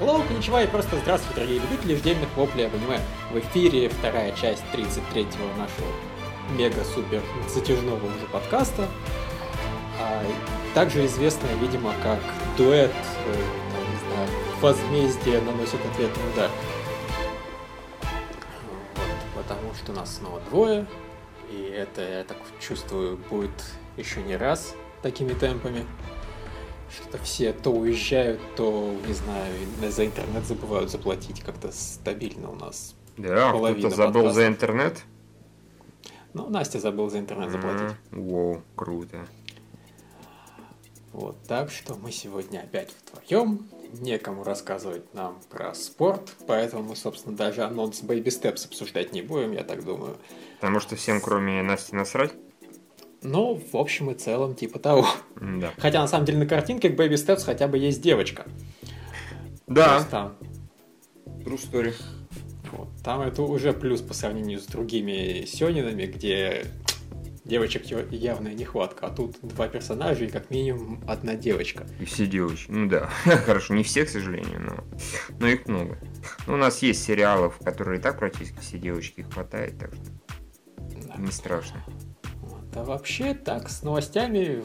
Hello, коничева и просто здравствуйте, дорогие любители ждельных воплей об аниме. В эфире вторая часть 33-го нашего мега-супер затяжного уже подкаста. А, также известная, видимо, как дуэт, э, не знаю, возмездие наносит ответный удар. Вот, потому что нас снова двое, и это, я так чувствую, будет еще не раз такими темпами. Что-то все то уезжают, то, не знаю, за интернет забывают заплатить как-то стабильно у нас. Да, кто-то забыл подкастов. за интернет? Ну, Настя забыл за интернет заплатить. Воу, круто. Вот, так что мы сегодня опять вдвоем. Некому рассказывать нам про спорт, поэтому мы, собственно, даже анонс Baby Steps обсуждать не будем, я так думаю. Потому что всем, кроме Насти, насрать? Ну, в общем и целом, типа того. Да. Хотя, на самом деле, на картинке к Baby Steps хотя бы есть девочка. Да. Там... True story. Вот. Там это уже плюс по сравнению с другими Сёнинами, где девочек явная нехватка, а тут два персонажа и как минимум одна девочка. И все девочки. Ну да, хорошо, не все, к сожалению, но, но их много. Но у нас есть сериалов, которые и так практически все девочки хватает, так что да. не страшно. Да вообще так, с новостями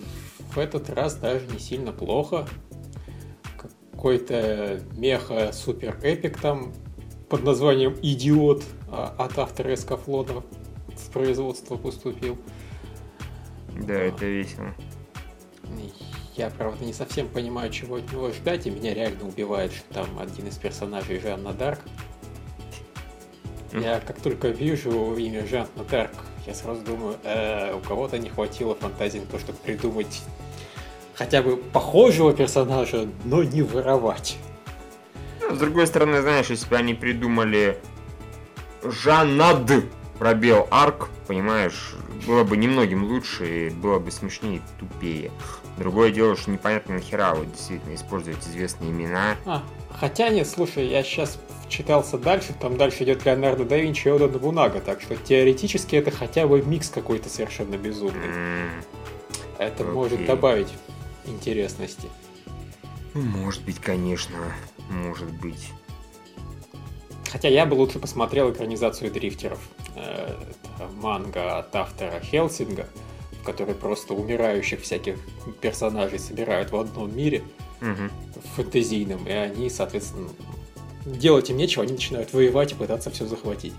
в этот раз даже не сильно плохо. Какой-то меха супер эпик там под названием «Идиот» а, от автора Эскафлона в производство поступил. Да, это весело. Я, правда, не совсем понимаю, чего от него ждать, и меня реально убивает, что там один из персонажей Жанна Дарк. Я как только вижу имя Жанна Дарк я сразу думаю, э, у кого-то не хватило фантазии на то, чтобы придумать хотя бы похожего персонажа, но не воровать. Ну, с другой стороны, знаешь, если бы они придумали Жаннад пробел арк, понимаешь, было бы немногим лучше и было бы смешнее и тупее. Другое дело, что непонятно нахера вот действительно использовать известные имена. А, хотя нет, слушай, я сейчас читался дальше, там дальше идет Леонардо да Винчи и Ода Набунага, так что теоретически это хотя бы микс какой-то совершенно безумный. Mm. Это okay. может добавить интересности. Может быть, конечно, может быть. Хотя я бы лучше посмотрел экранизацию дрифтеров. Э, это манга от автора Хелсинга, в которой просто умирающих всяких персонажей собирают в одном мире угу. фэнтезийном, и они, соответственно, делать им нечего, они начинают воевать и пытаться все захватить.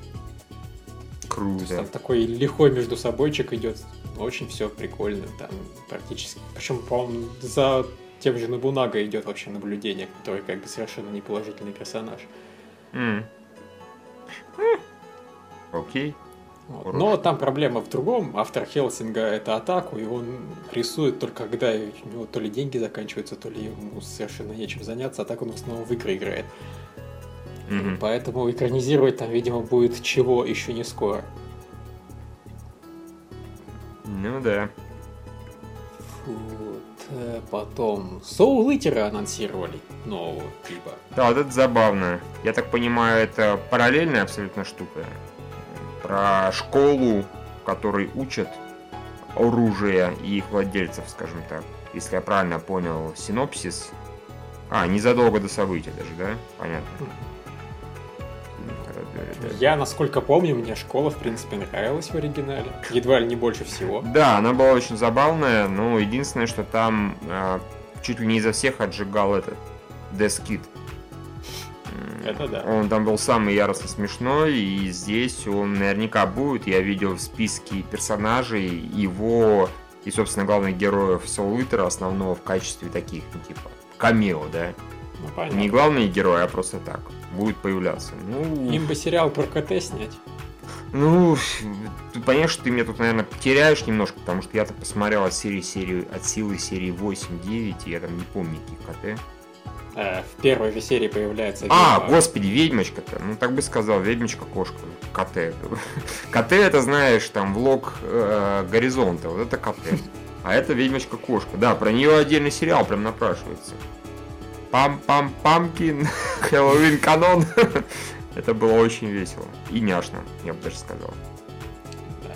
Круто. То есть там такой лихой между собойчик идет. Очень все прикольно. Там практически. Причем, по-моему, за тем же Набунага идет вообще наблюдение, который как бы совершенно неположительный персонаж. Mm. Окей. Okay. Вот. Но там проблема в другом. Автор Хелсинга это атаку, и он рисует только когда у него то ли деньги заканчиваются, то ли ему совершенно нечем заняться, а так он в основном в игры играет. Mm-hmm. Поэтому экранизировать там, видимо, будет чего еще не скоро. Ну да. Вот. Э, потом Soul Eater анонсировали нового типа. Да, вот это забавно. Я так понимаю, это параллельная абсолютно штука. Про школу, в которой учат оружие и их владельцев, скажем так. Если я правильно понял синопсис. А, незадолго до события даже, да? Понятно. Я, насколько помню, мне школа, в принципе, нравилась в оригинале. Едва ли не больше всего. Да, она была очень забавная, но единственное, что там э, чуть ли не изо всех отжигал этот Дескит. Это да. Он там был самый яростно смешной, и здесь он наверняка будет. Я видел в списке персонажей его и, собственно, главных героев Soul Eater основного в качестве таких, ну, типа, камео, да? Ну, понятно. Не главные герои, а просто так будет появляться. Ну, Им бы сериал про КТ снять. Ну, ты понимаешь, что ты меня тут, наверное, теряешь немножко, потому что я-то посмотрел от серии, серии от силы серии 8-9, и я там не помню никаких КТ. Э, в первой же серии появляется... А, ведьма. господи, ведьмочка-то. Ну, так бы сказал, ведьмочка-кошка. КТ. КТ это, знаешь, там, влог э, Горизонта. Вот это КТ. А это ведьмочка-кошка. Да, про нее отдельный сериал прям напрашивается. Пам-пам-памкин, Хэллоуин канон. Это было очень весело. И няшно, я бы даже сказал. Да.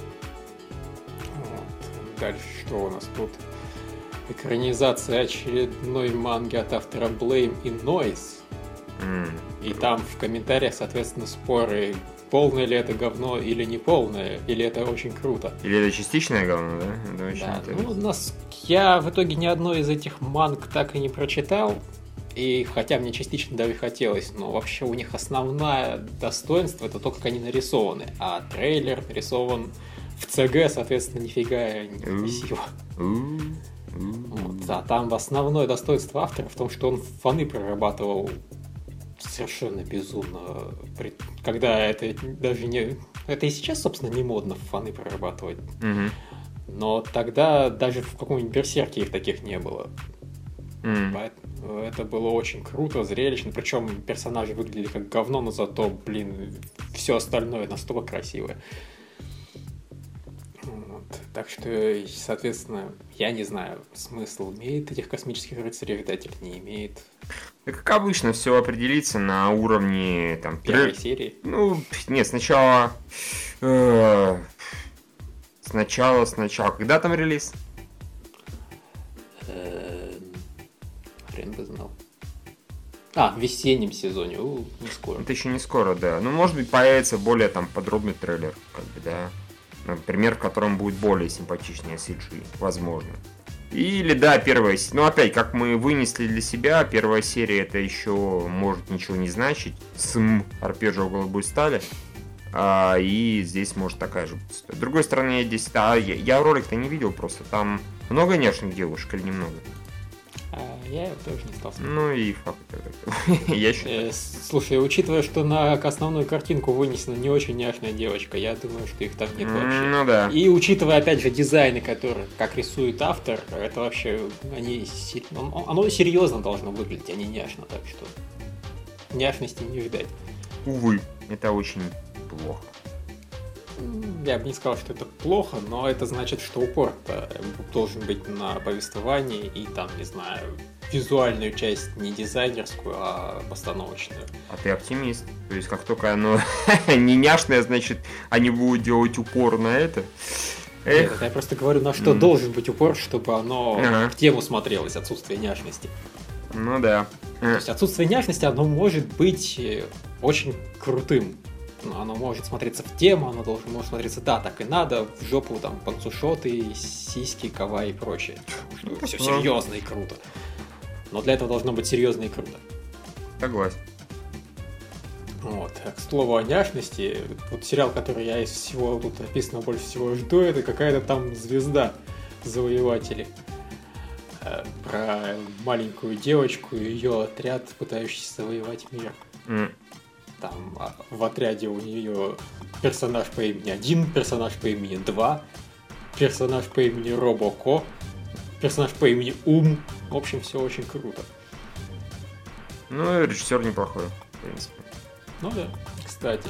Вот. Дальше что у нас тут? Экранизация очередной манги от автора Blame и Noise. М. И там в комментариях, соответственно, споры, полное ли это говно или не полное, или это очень круто. Или это частичное говно, да? Это очень Да, интересно. ну, нас... Я в итоге ни одной из этих манг так и не прочитал. И хотя мне частично даже хотелось, но вообще у них основное достоинство это то, как они нарисованы. А трейлер нарисован в ЦГ, соответственно, нифига не красиво. Вот. А там основное достоинство автора в том, что он фаны прорабатывал совершенно безумно. Когда это даже не... Это и сейчас, собственно, не модно фаны прорабатывать. Но тогда даже в каком-нибудь берсерке их таких не было. Поэтому Это было очень круто, зрелищно. Причем персонажи выглядели как говно, но зато, блин, все остальное настолько красивое. Вот. Так что, соответственно, я не знаю, смысл имеет этих космических рыцарей ждать или не имеет. Да как обычно, все определится на уровне там Первой трей- серии. Ну, нет, сначала. э, Сначала, сначала. Когда там релиз? Эм, Хрен бы знал. А, в весеннем сезоне. У, не скоро. Это еще не скоро, да. Ну, может быть, появится более там подробный трейлер, как бы, да. Например, в котором будет более симпатичнее CG, возможно. Или, да, первая. Ну, опять, как мы вынесли для себя, первая серия это еще может ничего не значить. СМ, арпеджио голубой стали. А, и здесь может такая же быть. С другой стороны, я здесь... А, я, я ролик-то не видел просто. Там много нежных девушек или немного? Я тоже не стал смотреть. Ну и факт. Я считаю. Э, Слушай, учитывая, что на основную картинку вынесена не очень няшная девочка, я думаю, что их там нет вообще. Ну да. И учитывая, опять же, дизайны, которые, как рисует автор, это вообще, они, оно серьезно должно выглядеть, а не няшно, так что няшности не ждать. Увы, это очень плохо. Я бы не сказал, что это плохо, но это значит, что упор должен быть на повествовании и там, не знаю, визуальную часть не дизайнерскую, а постановочную. А ты оптимист. То есть, как только оно не няшное, значит, они будут делать упор на это. Нет, Эх, это я просто говорю, на что М. должен быть упор, чтобы оно Ага. в тему смотрелось, отсутствие няшности. ну да. То есть отсутствие няшности, оно может быть э, очень крутым. Ну, Оно может смотреться в тему, оно должно может смотреться, да, так и надо, в жопу там панцушоты, сиськи, кава и прочее. Что все серьезно и круто. Но для этого должно быть серьезно и круто. Согласен. Вот. К слову о няшности, вот сериал, который я из всего тут описано больше всего жду, это какая-то там звезда завоеватели. Э, Про маленькую девочку и ее отряд, пытающийся завоевать мир. М, Там а, в отряде у нее персонаж по имени один, персонаж по имени два, персонаж по имени Робоко, персонаж по имени Ум. В общем, все очень круто. Ну, и режиссер неплохой, в принципе. Ну да, кстати.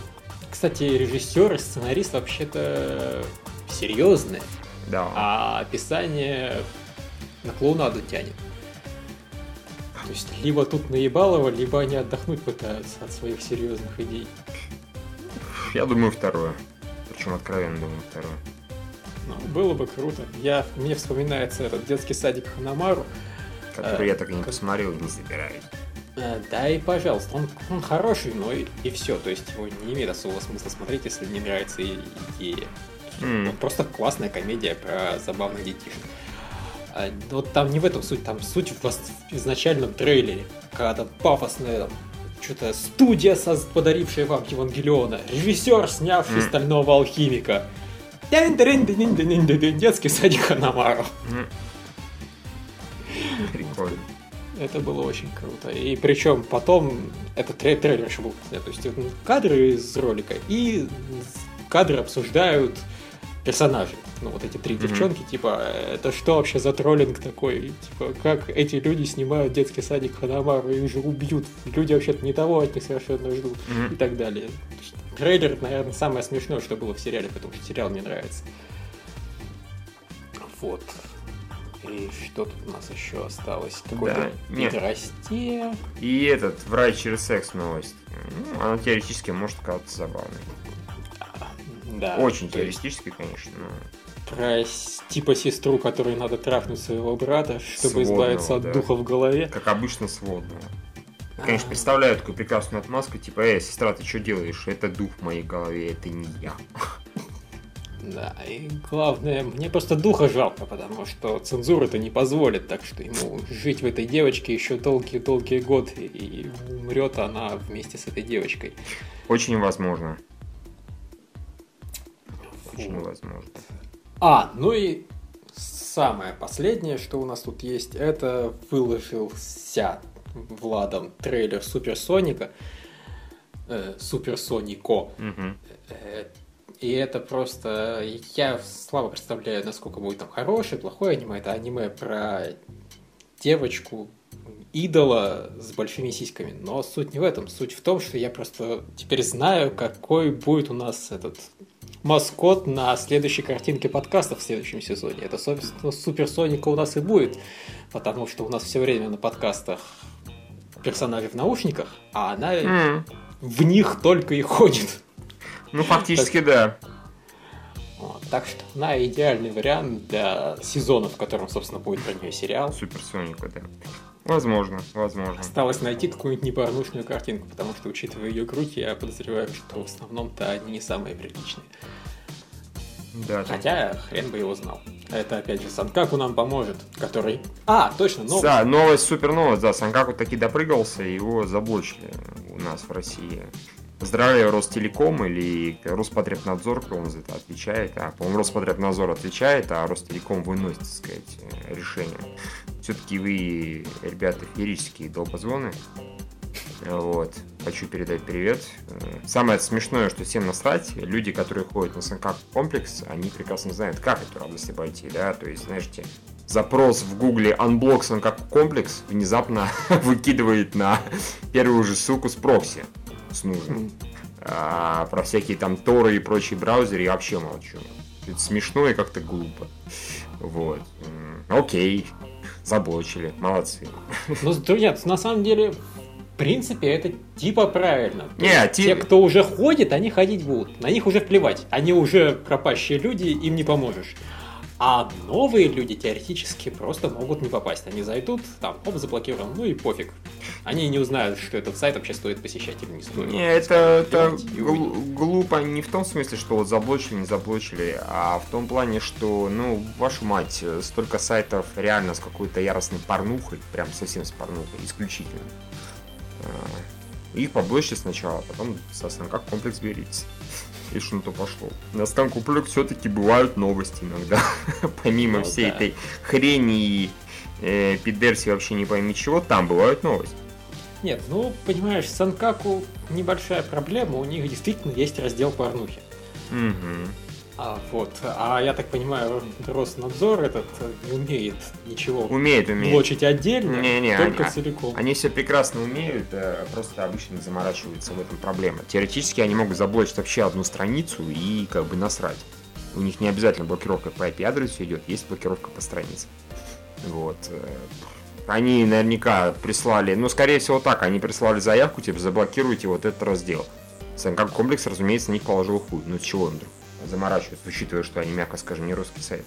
Кстати, режиссер и сценарист вообще-то серьезные, Да. а описание на клоунаду тянет. То есть, либо тут наебалово, либо они отдохнуть пытаются от своих серьезных идей. Я думаю, второе. Причем откровенно думаю, второе. Ну, было бы круто. Я, мне вспоминается этот детский садик Ханамару. Который Э, я так и не как- посмотрел не собираюсь. Э, Да и пожалуйста, он, он хороший, но и, и все. То есть его не имеет особого смысла смотреть, если не нравится идея. М. Вот просто классная комедия про забавных детишек. А, вот там не в этом суть, там суть в, изначальном трейлере, когда там пафосная там, что-то студия, соз- подарившая вам Евангелиона, режиссер, снявший М. стального алхимика. Детский садик Ханамару. М. Прикольно. Это было очень круто. И причем потом трей- трейлер еще был. То есть это кадры из ролика и кадры обсуждают персонажей. Ну, вот эти три Мгм. девчонки, типа, это что вообще за троллинг такой? Типа, как эти люди снимают детский садик Ханамару, их же убьют. Люди вообще-то не того от них совершенно ждут. И Мгм. так далее. Трейлер, наверное, самое смешное, что было в сериале, потому что сериал мне нравится. Вот. И что тут у нас еще осталось? Какой-то Да, нет. пидорасте. И этот, врач через секс новость. Ну, она теоретически может казаться забавной. Да. Очень теоретически, конечно, но... Про типа сестру, которой надо трахнуть своего брата, чтобы Сводного, избавиться от да. духа в голове. Как обычно, сводного. Конечно, представляю такую прекрасную отмазку, типа, эй, сестра, ты что делаешь? Это дух в моей голове, это не я. Да, и главное, мне просто духа жалко, потому что цензура это не позволит, так что ему жить в этой девочке еще долгие-долгие годы, и умрет она вместе с этой девочкой. Очень возможно. Очень вот. возможно. А, ну и самое последнее, что у нас тут есть, это выложился Владом трейлер Суперсоника. Э, Суперсонико. Угу. Э, и это просто... Я слабо представляю, насколько будет там хорошее, плохое аниме. Это аниме про девочку, идола с большими сиськами. Но суть не в этом. Суть в том, что я просто теперь знаю, какой будет у нас этот маскот на следующей картинке подкаста в следующем сезоне. Это, собственно, Суперсоника у нас и будет, потому что у нас все время на подкастах персонажи в наушниках, а она mm. в них только и ходит. Ну, фактически, так, да. Вот, так что на идеальный вариант для сезона, в котором, собственно, будет про нее сериал. Суперсоника, да. Возможно, возможно. Осталось найти какую-нибудь непорнушную картинку, потому что, учитывая ее грудь, я подозреваю, что в основном-то они не самые приличные. Да, Хотя хрен бы его знал. Это опять же Санкаку нам поможет, который... А, точно, новость. Да, новость, супер новость, да, Санкаку таки допрыгался, его заблочили у нас в России. Поздравляю Ростелеком или Роспотребнадзор, кто он за это отвечает. А, по-моему, Роспотребнадзор отвечает, а Ростелеком выносит, так сказать, решение. Все-таки вы, ребята, феерические долбозвоны. Вот. Хочу передать привет. Самое смешное, что всем насрать, люди, которые ходят на Санкак комплекс, они прекрасно знают, как эту радость обойти, да, то есть, знаете, запрос в гугле Unblock Санкак комплекс внезапно выкидывает на первую же ссылку с прокси с нужным. А про всякие там Торы и прочие браузеры я вообще молчу. Это смешно и как-то глупо. Вот. Окей. Заблочили. Молодцы. Ну, нет, на самом деле, принципе, это типа правильно. Нет, те, кто уже ходит, они ходить будут. На них уже плевать. Они уже пропащие люди, им не поможешь. А новые люди теоретически просто могут не попасть. Они зайдут, там, оп, заблокирован, ну и пофиг. Они не узнают, что этот сайт вообще стоит посещать или не стоит. Не, это, это гл- глупо не в том смысле, что вот заблочили, не заблочили, а в том плане, что, ну, вашу мать, столько сайтов реально с какой-то яростной порнухой, прям совсем с порнухой, исключительно. Их поблочили сначала, а потом, собственно, как комплекс берите и что то пошло. На Станкуплек все-таки бывают новости иногда. Помимо ну, всей да. этой хрени и э, пидерси вообще не пойми чего, там бывают новости. Нет, ну, понимаешь, Санкаку небольшая проблема, у них действительно есть раздел порнухи. Угу. А, вот. А я так понимаю, Роснадзор этот не умеет ничего умеет, умеет. блочить отдельно, не, не, только они, целиком. Они все прекрасно умеют, э, просто обычно не заморачиваются в этом проблема. Теоретически они могут заблочить вообще одну страницу и как бы насрать. У них не обязательно блокировка по IP-адресу идет, есть блокировка по странице. Вот. Э, они наверняка прислали, ну, скорее всего так, они прислали заявку, типа, заблокируйте вот этот раздел. Как комплекс, разумеется, на них положил хуй. Ну, с чего он вдруг? Заморачиваться, учитывая, что они, мягко скажем, не русский сайт.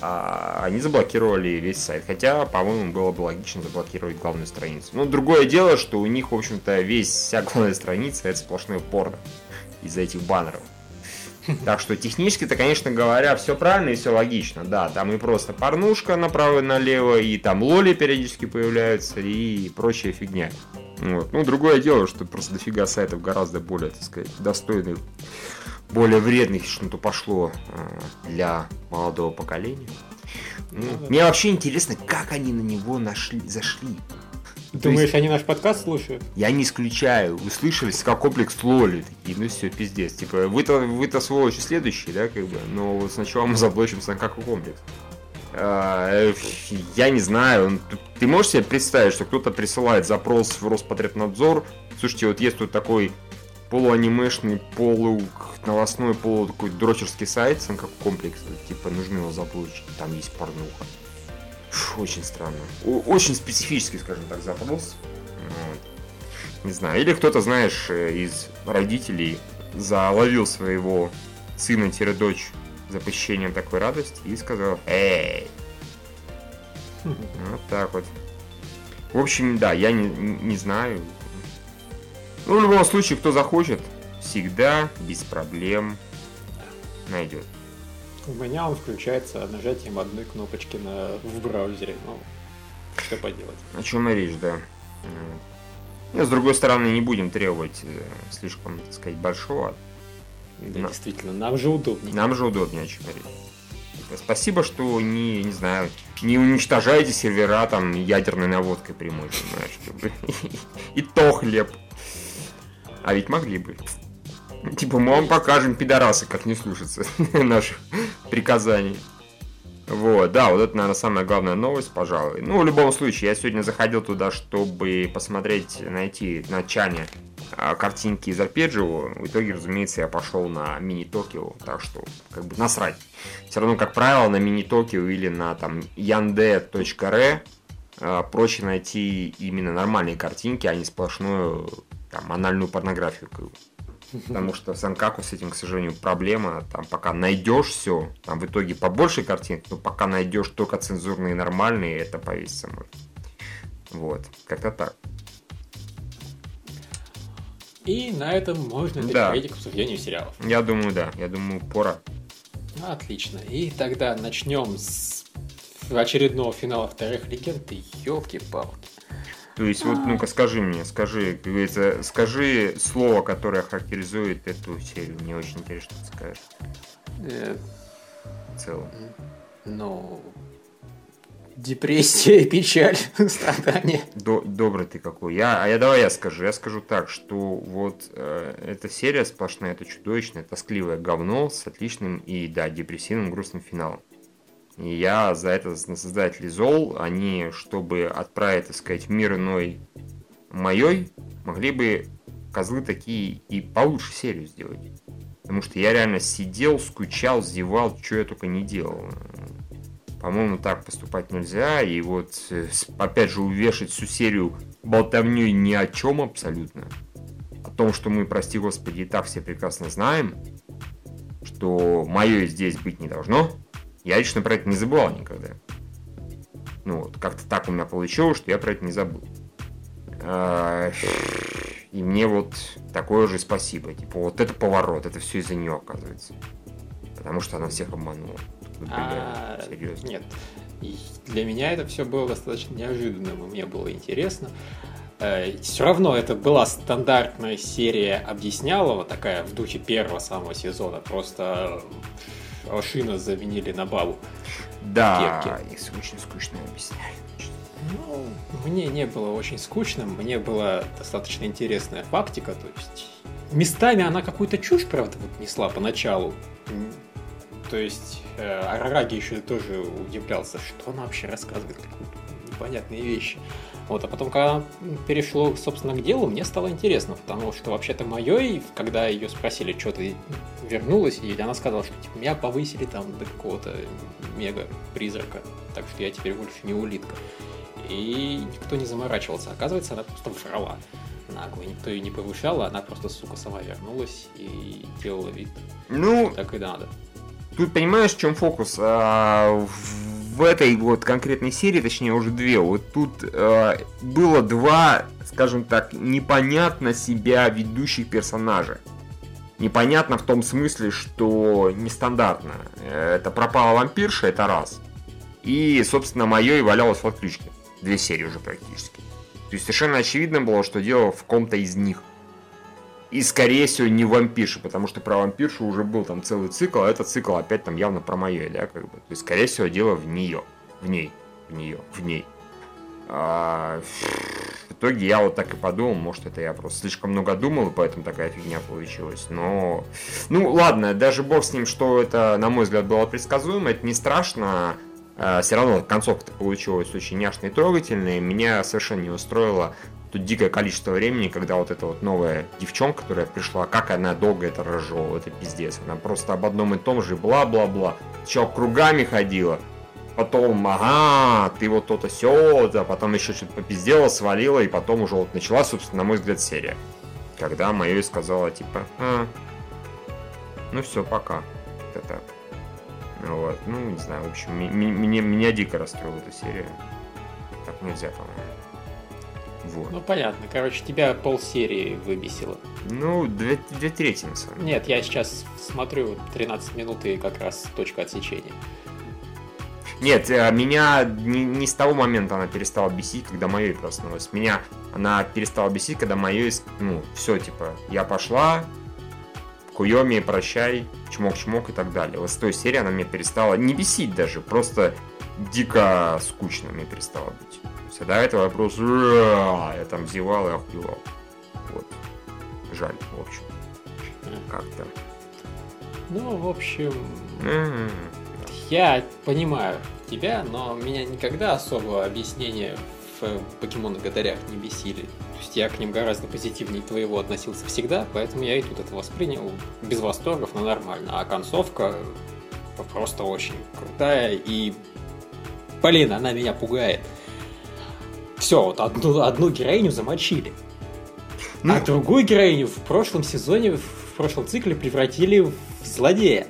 А они заблокировали весь сайт. Хотя, по-моему, было бы логично заблокировать главную страницу. Но другое дело, что у них, в общем-то, весь вся главная страница это сплошной порно из-за этих баннеров. Так что технически-то, конечно говоря, все правильно и все логично. Да, там и просто порнушка направо и налево, и там лоли периодически появляются, и прочая фигня. Вот. Ну, другое дело, что просто дофига сайтов гораздо более, так сказать, достойных более вредных, что-то пошло э, для молодого поколения. Ну, мне вообще интересно, как они на него нашли, зашли. Думаешь, есть, они наш подкаст слушают? Я не исключаю. Услышали, как комплекс лоли. Такие, ну все, пиздец. Типа, вы-то, вы-то сволочи следующие, да, как бы. Но вот сначала мы заблочимся на как комплекс. А, я не знаю. Ты можешь себе представить, что кто-то присылает запрос в Роспотребнадзор? Слушайте, вот есть тут такой полуанимешный, полу новостной, полу такой дрочерский сайт, как комплекс, типа нужно его заблочить, там есть порнуха. Фу, очень странно. Очень специфический, скажем так, запрос. Вот. Не знаю. Или кто-то, знаешь, э, из родителей заловил своего сына-дочь за посещением такой радости и сказал «Эй!» Вот так вот. В общем, да, я не, не знаю. Ну, в любом случае, кто захочет, всегда без проблем найдет. У меня он включается нажатием одной кнопочки на, в браузере. Ну, что поделать. О чем и речь, да. Но, с другой стороны, не будем требовать э, слишком, так сказать, большого. Да, На... действительно, нам же удобнее. Нам же удобнее, о чем речь. Спасибо, что не, не знаю, не уничтожаете сервера там ядерной наводкой прямой, понимаешь. И то хлеб. А ведь могли бы. Типа, мы вам покажем, пидорасы, как не слушаться наших приказаний. Вот, да, вот это, наверное, самая главная новость, пожалуй. Ну, в любом случае, я сегодня заходил туда, чтобы посмотреть, найти на чане а, картинки из арпеджио. В итоге, разумеется, я пошел на мини-токио, так что, как бы, насрать. Все равно, как правило, на мини-токио или на, там, yande.re а, проще найти именно нормальные картинки, а не сплошную, там, анальную порнографию. Потому что в Санкаку с этим, к сожалению, проблема. Там пока найдешь все, там в итоге побольше картинок, но пока найдешь только цензурные нормальные, это повесится может. Вот, как-то так. И на этом можно переходить да. к обсуждению сериалов. Я думаю, да. Я думаю, пора. Отлично. И тогда начнем с очередного финала вторых легенд. Елки-палки. То есть, вот, ну-ка, скажи мне, скажи, как говорится, скажи слово, которое характеризует эту серию. Мне очень интересно, что ты скажешь. Э, В целом. Ну, депрессия, печаль, страдания. До, добрый ты какой. Я, а я давай я скажу. Я скажу так, что вот э, эта серия сплошная, это чудовищное, тоскливое говно с отличным и, да, депрессивным, грустным финалом. И я за это на создателей зол, они, чтобы отправить, так сказать, мир иной моей, могли бы козлы такие и получше серию сделать. Потому что я реально сидел, скучал, зевал, что я только не делал. По-моему, так поступать нельзя. И вот, э, опять же, увешать всю серию болтовней ни о чем абсолютно. О том, что мы, прости господи, и так все прекрасно знаем, что мое здесь быть не должно. Я лично про это не забывал никогда. Ну вот, как-то так у меня получилось, что я про это не забыл. А, и мне вот такое же спасибо. Типа, вот это поворот, это все из-за нее оказывается. Потому что она всех обманула. А, серьезно. Нет. Для меня это все было достаточно неожиданным, и мне было интересно. Э, все равно это была стандартная серия объяснялова, такая в духе первого самого сезона. Просто Ашина заменили на Бабу. Да, их очень скучно объясняли. Ну, мне не было очень скучно, мне была достаточно интересная фактика, то есть местами она какую-то чушь, правда, вот несла поначалу. То есть э, Арараги еще тоже удивлялся, что она вообще рассказывает, какие-то непонятные вещи. Вот, а потом, когда перешло, собственно, к делу, мне стало интересно, потому что вообще-то моей, когда ее спросили, что ты вернулась, и она сказала, что типа, меня повысили там до какого-то мега-призрака, так что я теперь больше не улитка. И никто не заморачивался. Оказывается, она просто врала нагло. Никто ее не повышал, она просто, сука, сама вернулась и делала вид. Ну, так и надо. Тут понимаешь, в чем фокус? А, в этой вот конкретной серии, точнее уже две, вот тут э, было два, скажем так, непонятно себя ведущих персонажа. Непонятно в том смысле, что нестандартно. Это пропала вампирша, это раз. И, собственно, мое и валялось в отключке. Две серии уже практически. То есть совершенно очевидно было, что дело в ком-то из них. И, скорее всего, не вампирши, потому что про вампиршу уже был там целый цикл, а этот цикл опять там явно про мое, да, как бы. То есть, скорее всего, дело в нее. В ней. В нее. В ней. А, в итоге я вот так и подумал, может это я просто слишком много думал, и поэтому такая фигня получилась. Но, ну ладно, даже бог с ним, что это, на мой взгляд, было предсказуемо, это не страшно. А, все равно концовка получилась очень няшная и трогательная. Меня совершенно не устроило тут дикое количество времени, когда вот эта вот новая девчонка, которая пришла, как она долго это разжевывала, это пиздец. Она просто об одном и том же бла-бла-бла. Сначала кругами ходила, потом, ага, ты вот то-то все, да, потом еще что-то попиздела, свалила, и потом уже вот начала, собственно, на мой взгляд, серия. Когда Майой сказала, типа, а, ну все, пока. Это так. Вот, ну, не знаю, в общем, меня, меня дико расстроила эта серия. Так нельзя, по-моему. Вот. Ну понятно, короче, тебя полсерии выбесило. Ну, две, две трети на самом деле. Нет, я сейчас смотрю 13 минут и как раз точка отсечения. Нет, э, меня не, не с того момента она перестала бесить, когда Майой проснулась. Меня она перестала бесить, когда Майой, ну, все, типа, я пошла, Куйоми, прощай, чмок-чмок и так далее. Вот с той серии она мне перестала не бесить даже, просто дико скучно мне перестало быть. Все до этого я просто я там зевал и охуевал. Вот. Жаль, в общем. Как-то. Ну, в общем, М, я понимаю тебя, но меня никогда особо объяснения в покемонах-гадарях не бесили. То есть я к ним гораздо позитивнее твоего относился всегда, поэтому я и тут это воспринял без восторгов, но нормально. А концовка просто очень крутая и... Блин, она меня пугает. Все, вот одну, одну героиню замочили. Ну, А другую героиню в прошлом сезоне, в прошлом цикле превратили в злодея.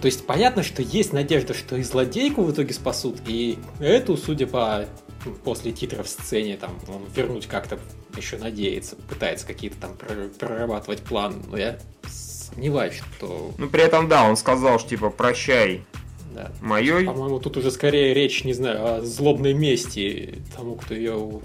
То есть понятно, что есть надежда, что и злодейку в итоге спасут, и эту, судя по после титров сцене, там, он вернуть как-то еще надеется, пытается какие-то там прор- прорабатывать план, но я сомневаюсь, что... ну, при этом, да, он сказал, что типа прощай Да. Майой. По-моему, тут уже скорее речь, не знаю, о злобной мести тому, кто ее у-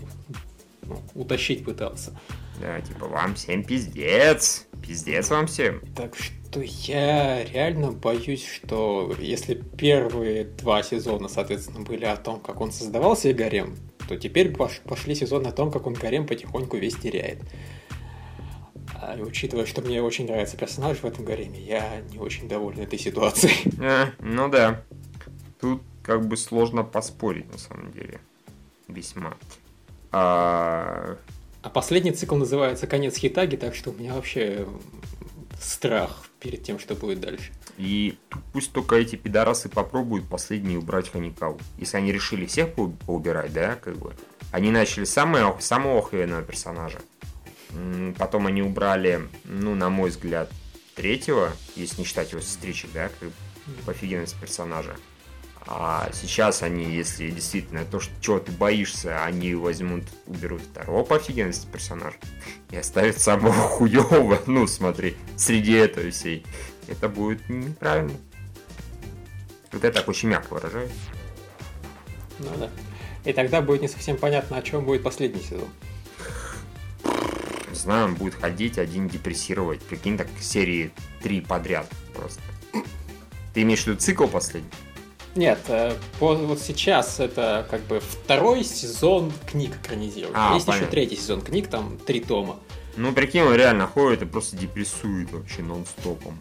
ну, утащить пытался. Да, типа, вам всем пиздец. Пиздец вам всем. Так что я реально боюсь, что если первые два сезона, соответственно, были о том, как он создавал себе гарем, то теперь пош- пошли сезоны о том, как он гарем потихоньку весь теряет. А, учитывая, что мне очень нравится персонаж в этом гареме, я не очень доволен этой ситуацией. А, ну да. Тут как бы сложно поспорить, на самом деле. Весьма. А, А последний цикл называется «Конец Хитаги», так что у меня вообще страх перед тем, что будет дальше. и пусть только эти пидорасы попробуют последние убрать Ханикаву. Если они решили всех поубирать, да, как бы. Они начали с самого, самого охуенного персонажа. Потом они убрали, ну, на мой взгляд, третьего, если не считать его сестричек, да, как бы, по офигенности персонажа. А сейчас они, если действительно то, что, чего ты боишься, они возьмут, уберут второго по офигенности персонажа и оставят самого хуевого, ну смотри, среди этого всей. Это будет неправильно. Вот я так очень мягко выражаюсь. Ну да. И тогда будет не совсем понятно, о чем будет последний сезон. Знаю, он будет ходить один депрессировать. Прикинь, так серии три подряд просто. Ты имеешь в виду цикл последний? Нет, э, вот сейчас это как бы второй сезон книг экранизируют. А, Есть понятно. еще третий сезон книг, там три тома. Ну, прикинь, он реально ходит и просто депрессует вообще нон-стопом.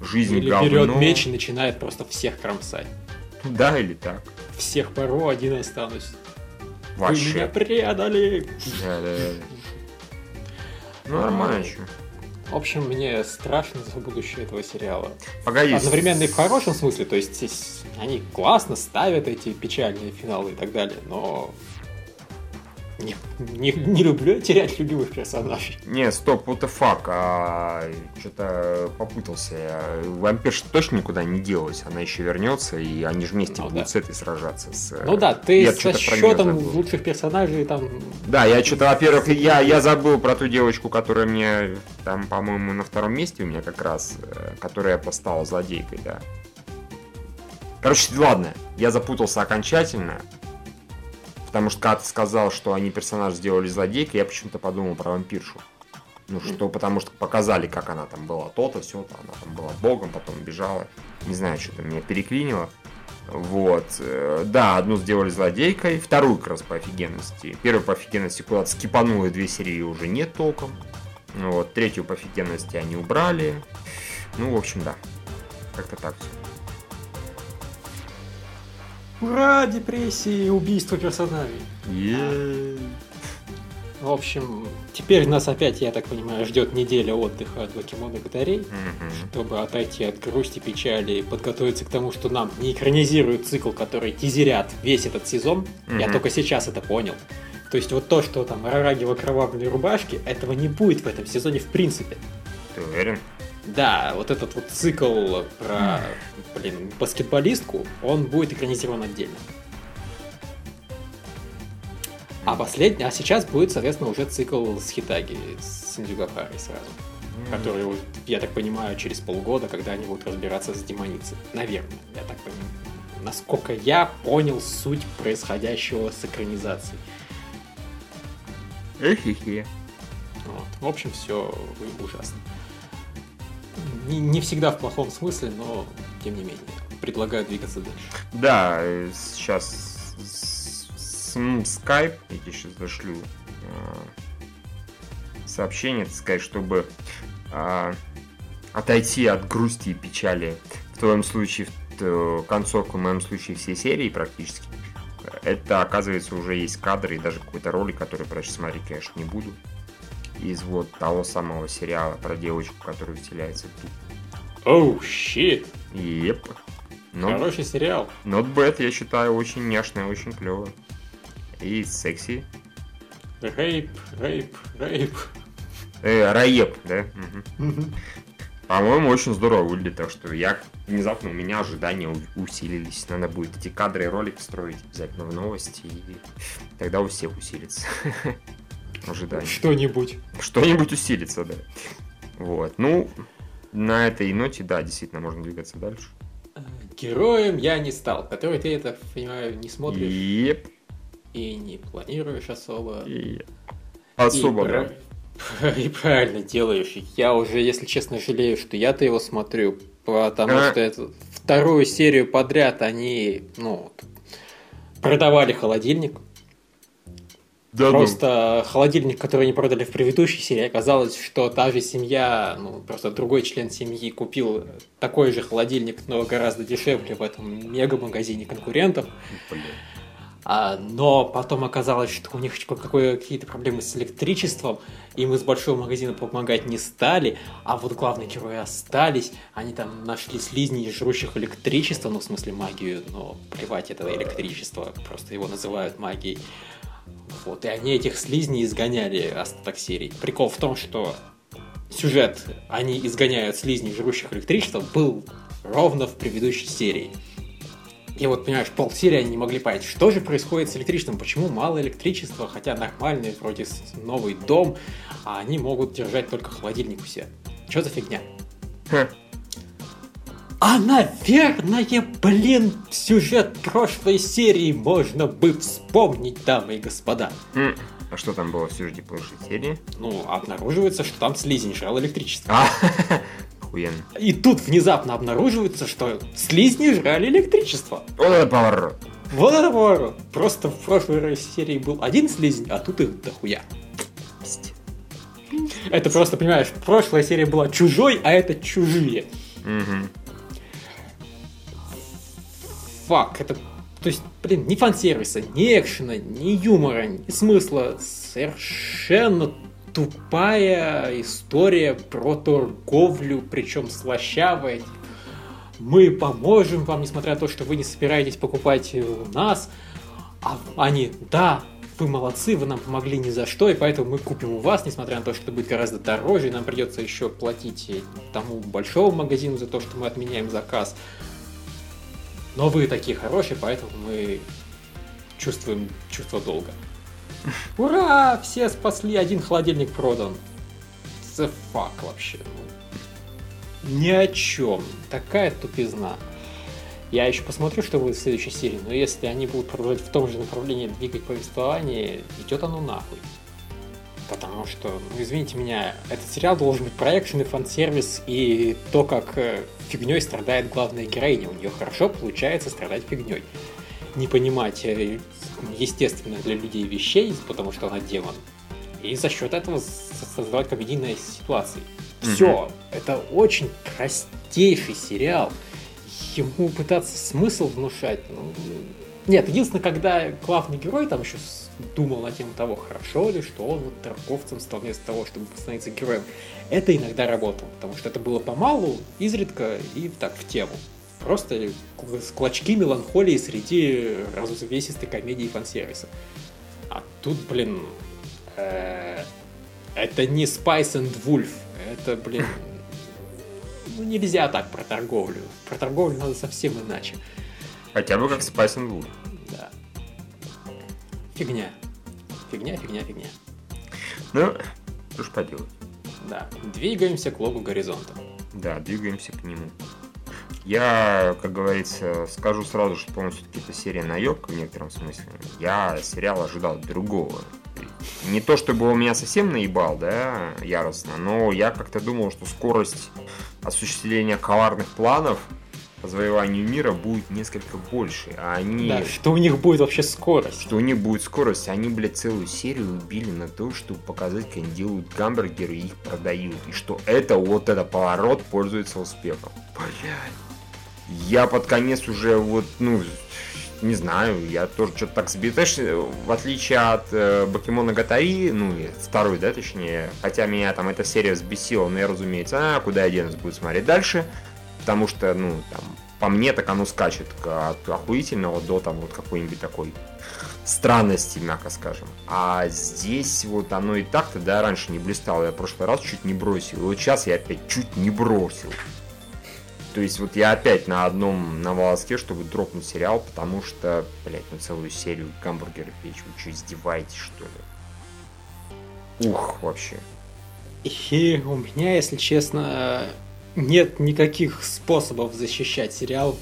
Жизнь Или говно. берет меч и начинает просто всех кромсать. Да, или так. Всех пору, один останусь. Вы меня Вообще. предали! Да, да, да. Ну, нормально еще. В общем, мне страшно за будущее этого сериала. Погоди. Одновременно и в хорошем смысле, то есть здесь они классно ставят эти печальные финалы и так далее, но не, не, не люблю терять любимых персонажей. Не, стоп, what the fuck, а, что-то попутался. я. Вампирша точно никуда не делась, она еще вернется, и они же вместе Ну будут да. с этой сражаться. С... Ну да, ты я со счетом лучших персонажей там... Да, я что-то, во-первых, я, я забыл про ту девочку, которая мне там, по-моему, на втором месте у меня как раз, э, которая постала злодейкой, да. Короче, ладно, я запутался окончательно, потому что когда ты сказал, что они персонаж сделали злодейкой, я почему-то подумал про вампиршу. Ну что, потому что показали, как она там была то-то, все, она там была богом, потом бежала. Не знаю, что-то меня переклинило. Вот. э, Да, одну сделали злодейкой, вторую как раз по офигенности. Первую по офигенности куда-то скипанули, две серии уже нет толком. Вот, третью по офигенности они убрали. Ну, в общем, да. Как-то так все. Ура, депрессии, убийство персонажей. В общем, теперь нас опять, я так понимаю, ждет неделя отдыха от Покемон и батарей, Мгм. чтобы отойти от грусти, печали и подготовиться к тому, что нам не экранизируют цикл, который тизерят весь этот сезон. Я Мгм. только сейчас это понял. То есть вот то, что там Рараги в окровавленной рубашке, этого не будет в этом сезоне в принципе. Ты уверен? Да, вот этот вот цикл про, блин, баскетболистку, он будет экранизирован отдельно. А последний, а сейчас будет, соответственно, уже цикл с Хитаги, с Индюгахарой сразу. Который, вот, я так понимаю, через полгода, когда они будут разбираться с демоницей. Наверное, я так понимаю. Насколько я понял суть происходящего с экранизацией. Эхихе. Вот. В общем, все ужасно. Не, не всегда в плохом смысле, но тем не менее. Предлагаю двигаться дальше. Да, э, сейчас скайп, я тебе сейчас зашлю э, сообщение, так сказать, чтобы а, отойти от грусти и печали. В твоем случае, в концовку, в моем случае, все серии практически. Это, оказывается, уже есть кадры и даже какой-то ролик, который про смотреть, конечно, не буду. Из вот того самого сериала про девочку, которая вселяется в. Оу, щит! Еп. Хороший сериал. Not Bad, я считаю, очень няшно, очень клево. И секси. Рейп, рейп, рейп. Э, Раеп, да? Мгм. По-моему, очень здорово выглядит, так что я внезапно у меня ожидания усилились. Надо будет эти кадры и ролик строить обязательно в новости, и тогда у всех усилится ожидания. Что-нибудь. Что-нибудь усилится, да. Вот, ну, на этой ноте, да, действительно, можно двигаться дальше. Героем я не стал, который ты, это, понимаю, не смотришь Еп, и не планируешь особо. еп. Особо, и, да. прав- И правильно делаешь. Я уже, если честно, жалею, что я-то его смотрю, потому А. что это вторую серию подряд они, ну, продавали холодильник. Да, Просто холодильник, который они продали в предыдущей серии, оказалось, что та же семья, ну, просто другой член семьи купил такой же холодильник, но гораздо дешевле в этом мега-магазине конкурентов. Блин. А, но потом оказалось, что у них какие-то проблемы с электричеством, им из большого магазина помогать не стали, а вот главные герои остались, они там нашли слизней, жрущих электричество, ну, в смысле магию, но плевать, это электричество, просто его называют магией. Вот, и они этих слизней изгоняли остаток серии. Прикол в том, что сюжет «Они изгоняют слизней, жрущих электричество» был ровно в предыдущей серии. И вот, понимаешь, полсерии они не могли понять, что же происходит с электричеством, почему мало электричества, хотя нормальный вроде новый дом, а они могут держать только холодильник у себя. Что за фигня? Ха. А, наверное, блин, сюжет прошлой серии можно бы вспомнить, дамы и господа. М, А что там было в сюжете прошлой серии? Ну, обнаруживается, что там слизень жрал электричество. А, охуенно. И тут внезапно обнаруживается, что слизни жрали электричество. Вот это поворот. Вот это поворот. Просто в прошлой серии был один слизень, а тут их дохуя. Это просто, понимаешь, прошлая серия была чужой, а это чужие. Мгм. Фак, это... То есть, блин, ни фан-сервиса, ни экшена, ни юмора, ни смысла. Совершенно тупая история про торговлю, причем слащавая. Мы поможем вам, несмотря на то, что вы не собираетесь покупать у нас. А они, да, вы молодцы, вы нам помогли ни за что, и поэтому мы купим у вас, несмотря на то, что это будет гораздо дороже, и нам придется еще платить э, тому большому магазину за то, что мы отменяем заказ. Но вы такие хорошие, поэтому мы чувствуем чувство долга. Ура! Все спасли, один холодильник продан. The fuck вообще. Ни о чем. Такая тупизна. Я еще посмотрю, что будет в следующей серии, но если они будут продолжать в том же направлении двигать повествование, идет оно нахуй. Потому что, ну извините меня, этот сериал должен быть про и фан-сервис, и то, как фигней страдает главная героиня. У нее хорошо получается страдать фигней. Не понимать э, естественных для людей вещей, потому что она демон. И за счет этого создавать комедийные ситуации. Все. Это очень простейший сериал. Ему пытаться смысл внушать. ну, Нет, единственное, когда главный герой там еще думал на тему того, хорошо ли, что он вот торговцем стал вместо того, чтобы становиться героем, это иногда работало, потому что это было помалу, изредка и так в тему. Просто клочки меланхолии среди развесистой комедии и фан-сервиса. А тут, блин, э, это не Spice and Wolf, это, блин, ну нельзя так про торговлю. Про торговлю надо совсем иначе. Хотя бы как Spice and Wood. Фигня. Фигня, фигня, фигня. Ну, что ж поделать. Да, двигаемся к логу горизонта. Да, двигаемся к нему. Я, как говорится, скажу сразу, что, по-моему, все-таки это серия наебка в некотором смысле. Я сериал ожидал другого. Не то, чтобы он меня совсем наебал, да, яростно, но я как-то думал, что скорость осуществления коварных планов по завоеванию мира будет несколько больше. А они... Да, что у них будет вообще скорость. Что у них будет скорость. Они, блядь, целую серию убили на то, чтобы показать, как они делают гамбургеры и их продают. И что это, вот это поворот пользуется успехом. Блядь. Я под конец уже вот, ну, не знаю, я тоже что-то так сбит. Знаешь, в отличие от э, Бакимона Гатари, ну, второй, да, точнее, хотя меня там эта серия взбесила, но я, разумеется, а, куда я денусь, буду смотреть дальше, потому что, ну, там, по мне, так оно скачет от охуительного до там вот какой-нибудь такой странности, мягко скажем. А здесь вот оно и так-то, да, раньше не блистало. Я в прошлый раз чуть не бросил. И вот сейчас я опять чуть не бросил. То есть вот я опять на одном на волоске, чтобы дропнуть сериал, потому что, блядь, ну целую серию гамбургеров печь. Вы что, издеваетесь, что ли? Ух, вообще. И у меня, если честно, нет никаких способов защищать сериал.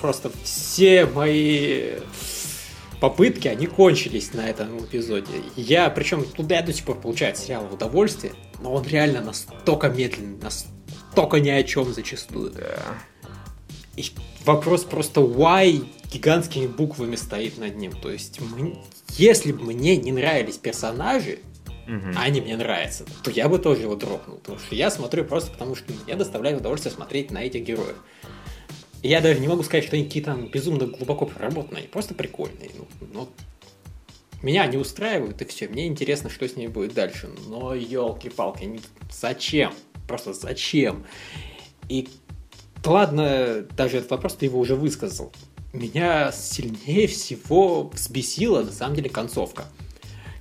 Просто все мои попытки, они кончились на этом эпизоде. Я, причем, туда до сих пор получаю от сериала удовольствие, но он реально настолько медленный, настолько только ни о чем зачастую. Да. И вопрос просто why гигантскими буквами стоит над ним. То есть, если бы мне не нравились персонажи, Мгм. а они мне нравятся, то я бы тоже его дропнул. Потому что я смотрю просто потому, что мне доставляет удовольствие смотреть на этих героев. И я даже не могу сказать, что они какие-то безумно глубоко проработанные, они просто прикольные. Ну, но меня не устраивают, и все. Мне интересно, что с ними будет дальше. Но елки-палки, они- зачем? Просто зачем? И ладно, даже этот вопрос ты его уже высказал. Меня сильнее всего взбесила, на самом деле, концовка.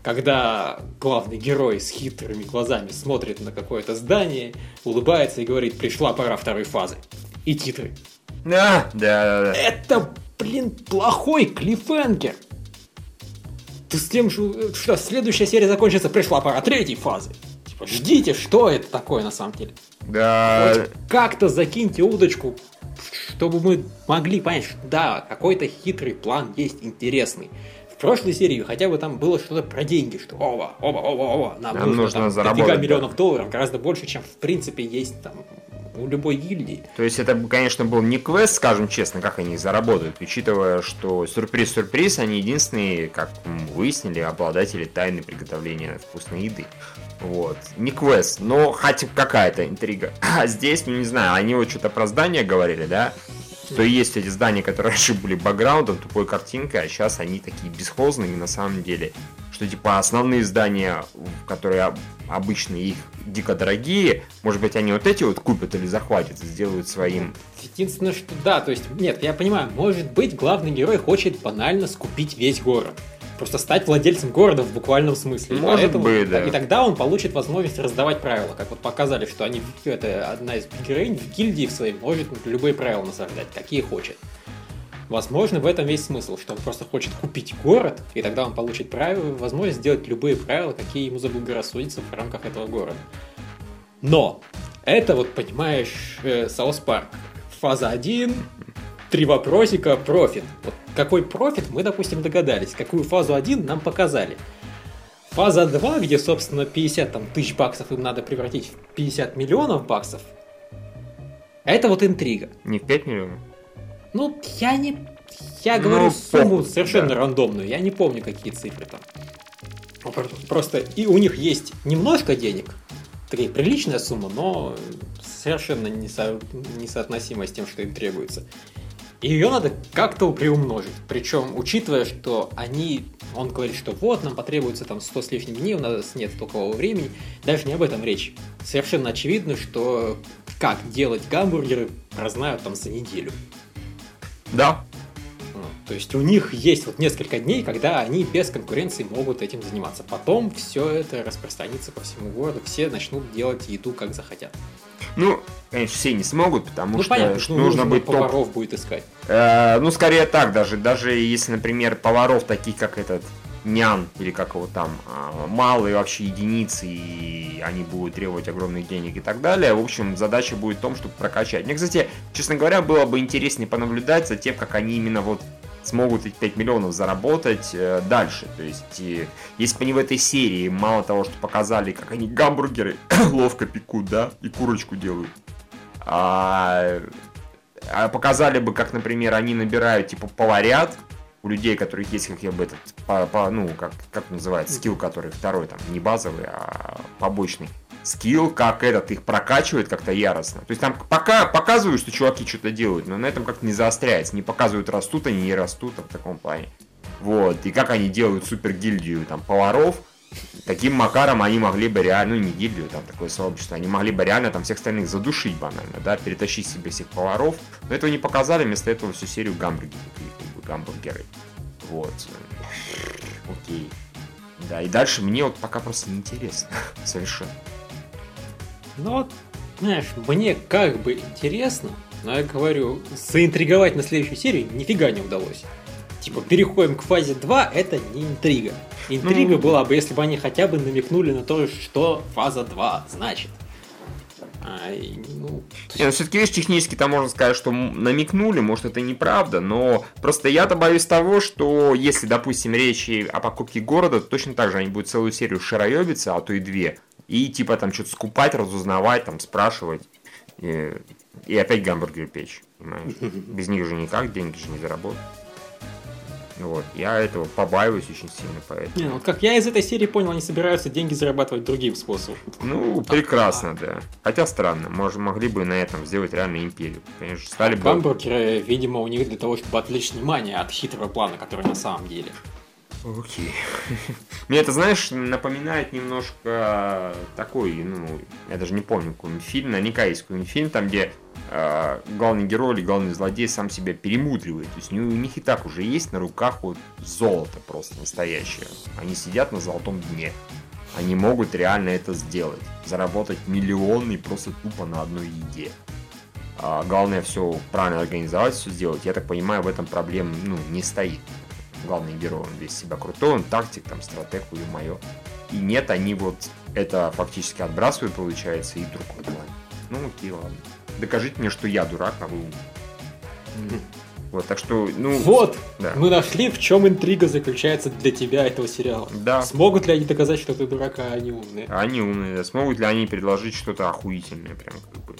Когда главный герой с хитрыми глазами смотрит на какое-то здание, улыбается и говорит, пришла пора второй фазы. И титры. Да, да, да, да. Это, блин, плохой клиффенгер. Ты с тем, что, что следующая серия закончится, пришла пора третьей фазы. Типа, ждите, что это такое на самом деле. Да, Хоть как-то закиньте удочку, чтобы мы могли понять, что да, какой-то хитрый план есть интересный. Прошлой серии хотя бы там было что-то про деньги, что оба, оба, оба, оба, нам, Нам нужно, нужно там, заработать, да. миллионов долларов, гораздо больше, чем в принципе есть там у любой гильдии. То есть это, конечно, был не квест, скажем честно, как они заработают, учитывая, что сюрприз-сюрприз, они единственные, как выяснили, обладатели тайны приготовления вкусной еды. Вот. Не квест, но хотя бы какая-то интрига. А здесь, ну не знаю, они вот что-то про здания говорили, да? Что есть эти здания, которые раньше были бэкграундом, тупой картинкой, а сейчас они такие бесхозные на самом деле. Что типа основные здания, которые об- обычно их дико дорогие, может быть они вот эти вот купят или захватят и сделают своим. Единственное, что да, то есть, нет, я понимаю, может быть, главный герой хочет банально скупить весь город. Просто стать владельцем города в буквальном смысле. Может поэтому- быть, да. И тогда он получит возможность раздавать правила. Как вот показали, что они, это одна из героинь в гильдии в своей может любые правила насаждать, какие хочет. Возможно, в этом весь смысл, что он просто хочет купить город, и тогда он получит правила, возможность сделать любые правила, какие ему заблагорассудятся в рамках этого города. Но это вот, понимаешь, э, South Park. Фаза 1, три вопросика, профит. Вот какой профит, мы, допустим, догадались. Какую фазу 1 нам показали. Фаза 2, где, собственно, 50 там, тысяч баксов им надо превратить в 50 миллионов баксов, это вот интрига. Не в 5 миллионов? Ну, я не... Я Ну, говорю сумму похуй, совершенно да. рандомную. Я не помню, какие цифры там. Ну, про- Просто и у них есть немножко денег, такая приличная сумма, но совершенно не со- несоотносимая с тем, что им требуется. И ее надо как-то приумножить. Причем, учитывая, что они, он говорит, что вот, нам потребуется там 100 с лишним дней, у нас нет столько времени. Даже не об этом речь. Совершенно очевидно, что как делать гамбургеры, прознают там за неделю. Да. Ну, То есть у них есть вот несколько дней, когда они без конкуренции могут этим заниматься. Потом все это распространится по всему городу, все начнут делать еду как захотят. Ну, конечно, все не смогут, потому ну что, понятно, что что нужно быть топ. поваров будет искать. Э, ну, скорее так даже. Даже если, например, поваров таких, как этот нян, или как его там, а, малые вообще единицы, и они будут требовать огромных денег и так далее. В общем, задача будет в том, чтобы прокачать. Мне, кстати, честно говоря, было бы интереснее понаблюдать за тем, как они именно вот смогут эти 5 миллионов заработать э, дальше. То есть, э, если бы они в этой серии мало того, что показали, как они гамбургеры ловко пекут, да, и курочку делают, а, а показали бы, как, например, они набирают, типа, поварят, у людей, которых есть как я бы этот, по, по, ну, как, как называется, скилл, который второй, там, не базовый, а побочный скилл, как этот их прокачивает как-то яростно. То есть там пока показывают, что чуваки что-то делают, но на этом как-то не заостряется. Не показывают, растут они, не растут в таком плане. Вот. И как они делают супер гильдию там поваров, таким макаром они могли бы реально, ну не гильдию, там такое сообщество, они могли бы реально там всех остальных задушить банально, да, перетащить себе всех поваров. Но этого не показали, вместо этого всю серию гамбургеры, гамбургеры. Вот. Окей. Да, и дальше мне вот пока просто неинтересно. Совершенно. Ну вот, знаешь, мне как бы интересно, но я говорю, заинтриговать на следующую серию нифига не удалось. Типа, переходим к фазе 2, это не интрига. Интрига ну... была бы, если бы они хотя бы намекнули на то, что фаза 2 значит. А, ну... Не, ну все-таки, видишь, технически там можно сказать, что намекнули, может это неправда, но просто я-то боюсь того, что если, допустим, речь о покупке города, то точно так же они будут целую серию шароебиться, а то и две, и типа там что-то скупать, разузнавать, там спрашивать. И, и опять гамбургер печь, понимаешь? Без них же никак, деньги же не заработать. Вот, я этого побаиваюсь очень сильно, поэтому. Не, ну, как я из этой серии понял, они собираются деньги зарабатывать другим способом. Ну, прекрасно, да. Хотя странно, может, могли бы на этом сделать реальную империю. Конечно, стали а бы... Гамбургеры, видимо, у них для того, чтобы отвлечь внимание от хитрого плана, который на самом деле. Окей. Мне это, знаешь, напоминает немножко такой, ну, я даже не помню, какой-нибудь фильм, есть какой-нибудь фильм, там, где э, главный герой или главный злодей сам себя перемудривает. То есть у них и так уже есть на руках вот золото просто настоящее. Они сидят на золотом дне. Они могут реально это сделать. Заработать миллионы просто тупо на одной еде. А главное все правильно организовать, все сделать. Я так понимаю, в этом проблем ну, не стоит главный герой, он весь себя крутой, он тактик, там, стратег, и мое. И нет, они вот это фактически отбрасывают, получается, и другой план. Ну, окей, ладно. Докажите мне, что я дурак, а вы. Вот, так что, ну... Вот! Да. Мы нашли, в чем интрига заключается для тебя этого сериала. Да. Смогут ли они доказать, что ты дурак, а они умные? Они умные, да. Смогут ли они предложить что-то охуительное, прям как бы.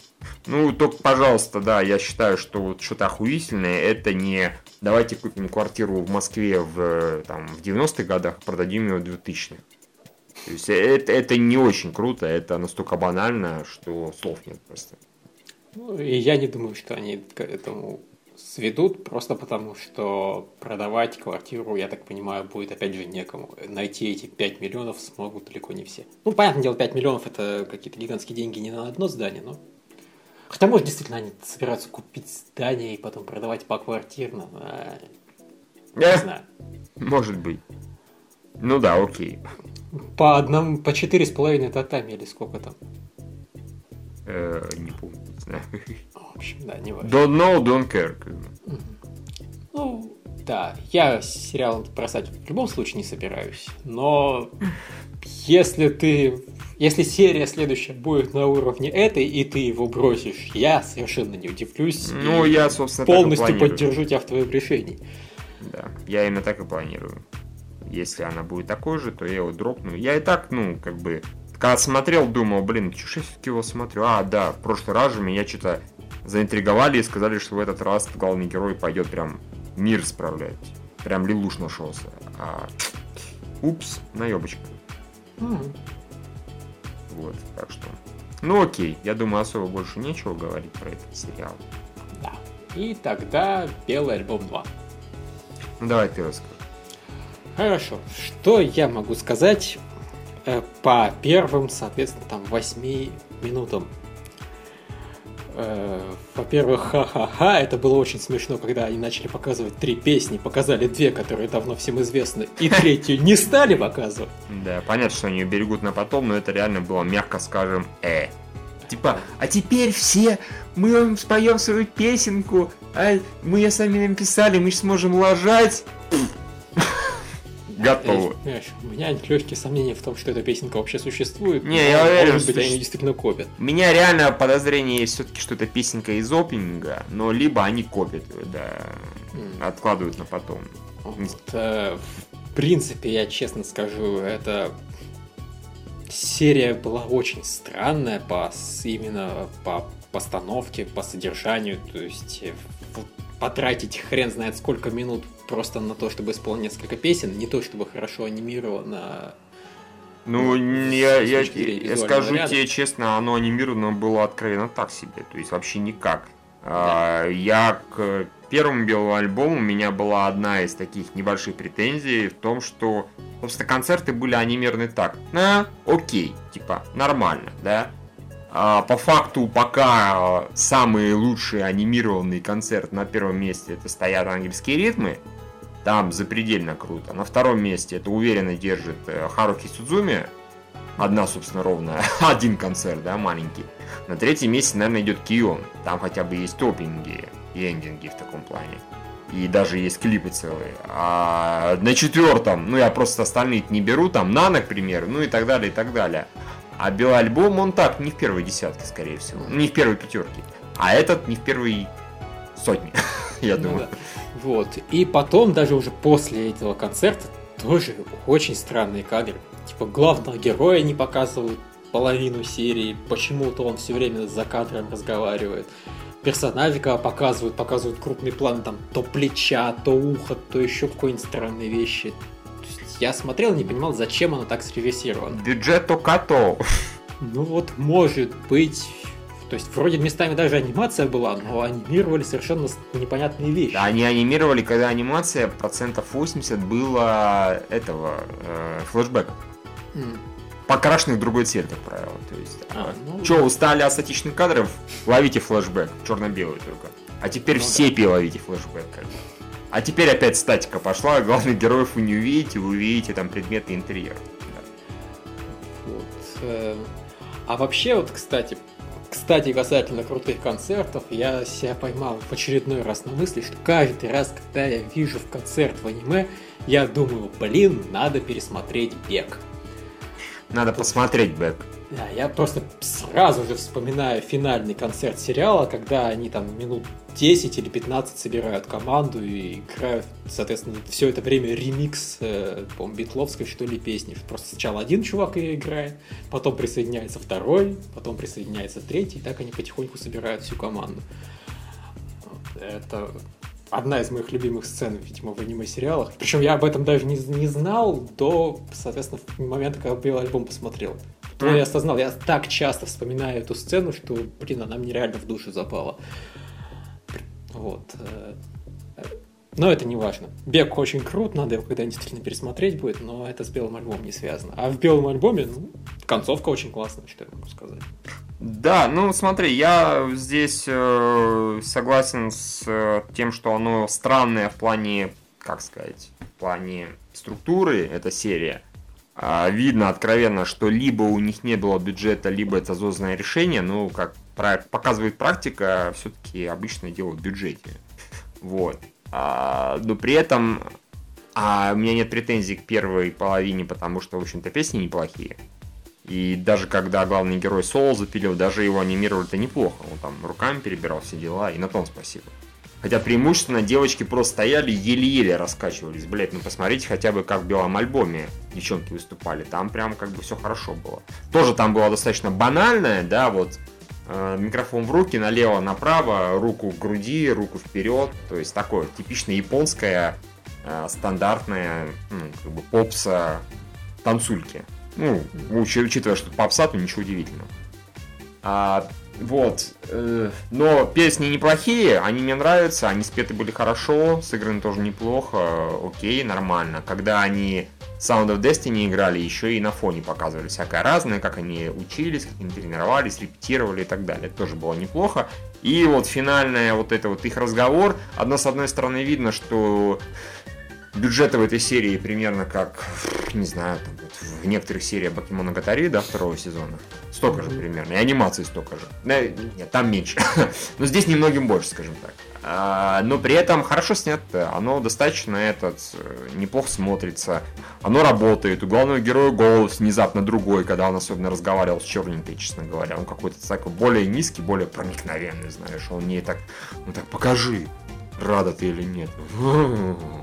Ну, только, пожалуйста, да, я считаю, что вот что-то охуительное, это не давайте купим квартиру в Москве в, там, в 90-х годах, продадим ее в 2000-х. То есть это, это не очень круто, это настолько банально, что слов нет просто. Ну, и я не думаю, что они к этому сведут, просто потому что продавать квартиру, я так понимаю, будет опять же некому. Найти эти 5 миллионов смогут далеко не все. Ну, понятное дело, 5 миллионов это какие-то гигантские деньги не на одно здание, но Хотя, может, действительно, они собираются купить здание и потом продавать по квартирно. А... Не э, знаю. Может быть. Ну да, окей. По одному, по четыре с половиной татами или сколько там? Э, не помню, не знаю. В общем, да, не важно. Don't know, don't care. Ну, да, я сериал бросать в любом случае не собираюсь, но если ты если серия следующая будет на уровне этой, и ты его бросишь, я совершенно не удивлюсь. Ну, я, собственно, полностью поддержу тебя в твоем решении. Да, я именно так и планирую. Если она будет такой же, то я его дропну. Я и так, ну, как бы, когда смотрел, думал, блин, что я все-таки его смотрю? А, да, в прошлый раз же меня что-то заинтриговали и сказали, что в этот раз главный герой пойдет прям мир справлять. Прям Лилуш нашелся. А... Упс, наебочка. Mm-hmm. Вот, так что... Ну окей, я думаю, особо больше нечего говорить про этот сериал. Да. И тогда Белый альбом 2. Ну давай ты расскажи. Хорошо. Что я могу сказать по первым, соответственно, там 8 минутам Э, во-первых, ха-ха-ха, это было очень смешно, когда они начали показывать три песни, показали две, которые давно всем известны, и третью не стали показывать. Да, понятно, что они ее берегут на потом, но это реально было, мягко скажем, э. Типа, а теперь все мы вам споем свою песенку, а мы ее сами написали, мы сможем ложать. готовы. у меня легкие сомнения в том, что эта песенка вообще существует. Не, я уверен, может быть, они действительно копят. У меня реально подозрение есть все-таки, что это песенка из опенинга, но либо они копят ее, да, откладывают на потом. Вот, э, в принципе, я честно скажу, это серия была очень странная по именно по постановке, по содержанию, то есть э, потратить хрен знает сколько минут просто на то, чтобы исполнить несколько песен, не то чтобы хорошо анимировано. Ну, я, я, я скажу ряда. тебе честно, оно анимировано было откровенно так себе, то есть вообще никак. Да. А, я к первому белому альбому у меня была одна из таких небольших претензий в том, что просто концерты были анимированы так. На, окей, типа, нормально, да. А, по факту, пока самый лучший анимированный концерт на первом месте это стоят ангельские ритмы, там запредельно круто. На втором месте это уверенно держит э, Харуки Судзуми. Одна, собственно, ровная. Один концерт, да, маленький. На третьем месте, наверное, идет Кион. Там хотя бы есть топинги и эндинги в таком плане. И даже есть клипы целые. А на четвертом, ну я просто остальные не беру, там Нана, к примеру, ну и так далее, и так далее. А белый альбом, он так, не в первой десятке, скорее всего. Не в первой пятерке. А этот не в первой сотне, я ну думаю. Вот. И потом, даже уже после этого концерта, тоже очень странные кадры. Типа главного героя не показывают половину серии, почему-то он все время за кадром разговаривает. Персонажика показывают, показывают крупный план, там то плеча, то ухо, то еще какой-нибудь странные вещи. я смотрел, не понимал, зачем оно так срежиссировано. Бюджет то. Ну вот, может быть, то есть вроде местами даже анимация была, но анимировали совершенно непонятные вещи. Да, они анимировали, когда анимация процентов 80 было этого э, флешбека. Mm. Покрашенный в другой цвет, как правило. То есть, а, ну... Че, устали от статичных кадров? Ловите флешбэк, черно-белый только. А теперь ну, в сепи да. ловите флешбэк. Как бы. А теперь опять статика пошла, главных героев вы не увидите, вы увидите там предметы интерьера. Да. Вот. Э, а вообще, вот, кстати, кстати, касательно крутых концертов, я себя поймал в очередной раз на мысли, что каждый раз, когда я вижу в концерт в аниме, я думаю, блин, надо пересмотреть бег. Надо посмотреть бэк. Да, я просто сразу же вспоминаю финальный концерт сериала, когда они там минут 10 или 15 собирают команду и играют, соответственно, все это время ремикс, э, по-моему, битловской, что ли, песни. Просто сначала один чувак ее играет, потом присоединяется второй, потом присоединяется третий, и так они потихоньку собирают всю команду. Это одна из моих любимых сцен, видимо, в аниме-сериалах. Причем я об этом даже не, не знал до, соответственно, момента, когда белый альбом посмотрел. Потом я осознал, я так часто вспоминаю эту сцену, что, блин, она мне реально в душу запала. Вот. Э, но это не важно. Бег очень крут, надо его когда-нибудь действительно пересмотреть будет, но это с белым альбомом не связано. А в белом альбоме, ну, концовка очень классная, что я могу сказать. Да, ну смотри, я здесь э, согласен с э, тем, что оно странное в плане, как сказать, в плане структуры, эта серия. А, видно откровенно, что либо у них не было бюджета, либо это зозное решение. Ну, как показывает практика, все-таки обычно дело в бюджете. Вот. А, но при этом а у меня нет претензий к первой половине, потому что, в общем-то, песни неплохие. И даже когда главный герой соло запилил, даже его анимировали-то неплохо. Он там руками перебирал все дела, и на том спасибо. Хотя преимущественно девочки просто стояли еле-еле раскачивались. Блять, ну посмотрите хотя бы как в белом альбоме девчонки выступали. Там прям как бы все хорошо было. Тоже там было достаточно банальное, да, вот микрофон в руки, налево, направо, руку к груди, руку вперед. То есть такое типичное японское, э, стандартное, ну, как бы попса танцульки. Ну, учитывая, что попса, то ничего удивительного. А вот. Э, но песни неплохие, они мне нравятся, они спеты были хорошо, сыграны тоже неплохо, окей, нормально. Когда они Sound of Destiny играли, еще и на фоне показывали всякое разное, как они учились, как они тренировались, репетировали и так далее. Это тоже было неплохо. И вот финальная вот это вот их разговор, одно с одной стороны видно, что бюджеты в этой серии примерно как не знаю, там, в некоторых сериях Бакимона Гатари, да, второго сезона. Столько же примерно. И анимации столько же. Да, нет, там меньше. Но здесь немногим больше, скажем так. А, но при этом хорошо снято. Оно достаточно этот э, неплохо смотрится. Оно работает. У главного героя голос внезапно другой, когда он особенно разговаривал с черненькой, честно говоря. Он какой-то такой более низкий, более проникновенный, знаешь. Он не так, ну так покажи, рада ты или нет.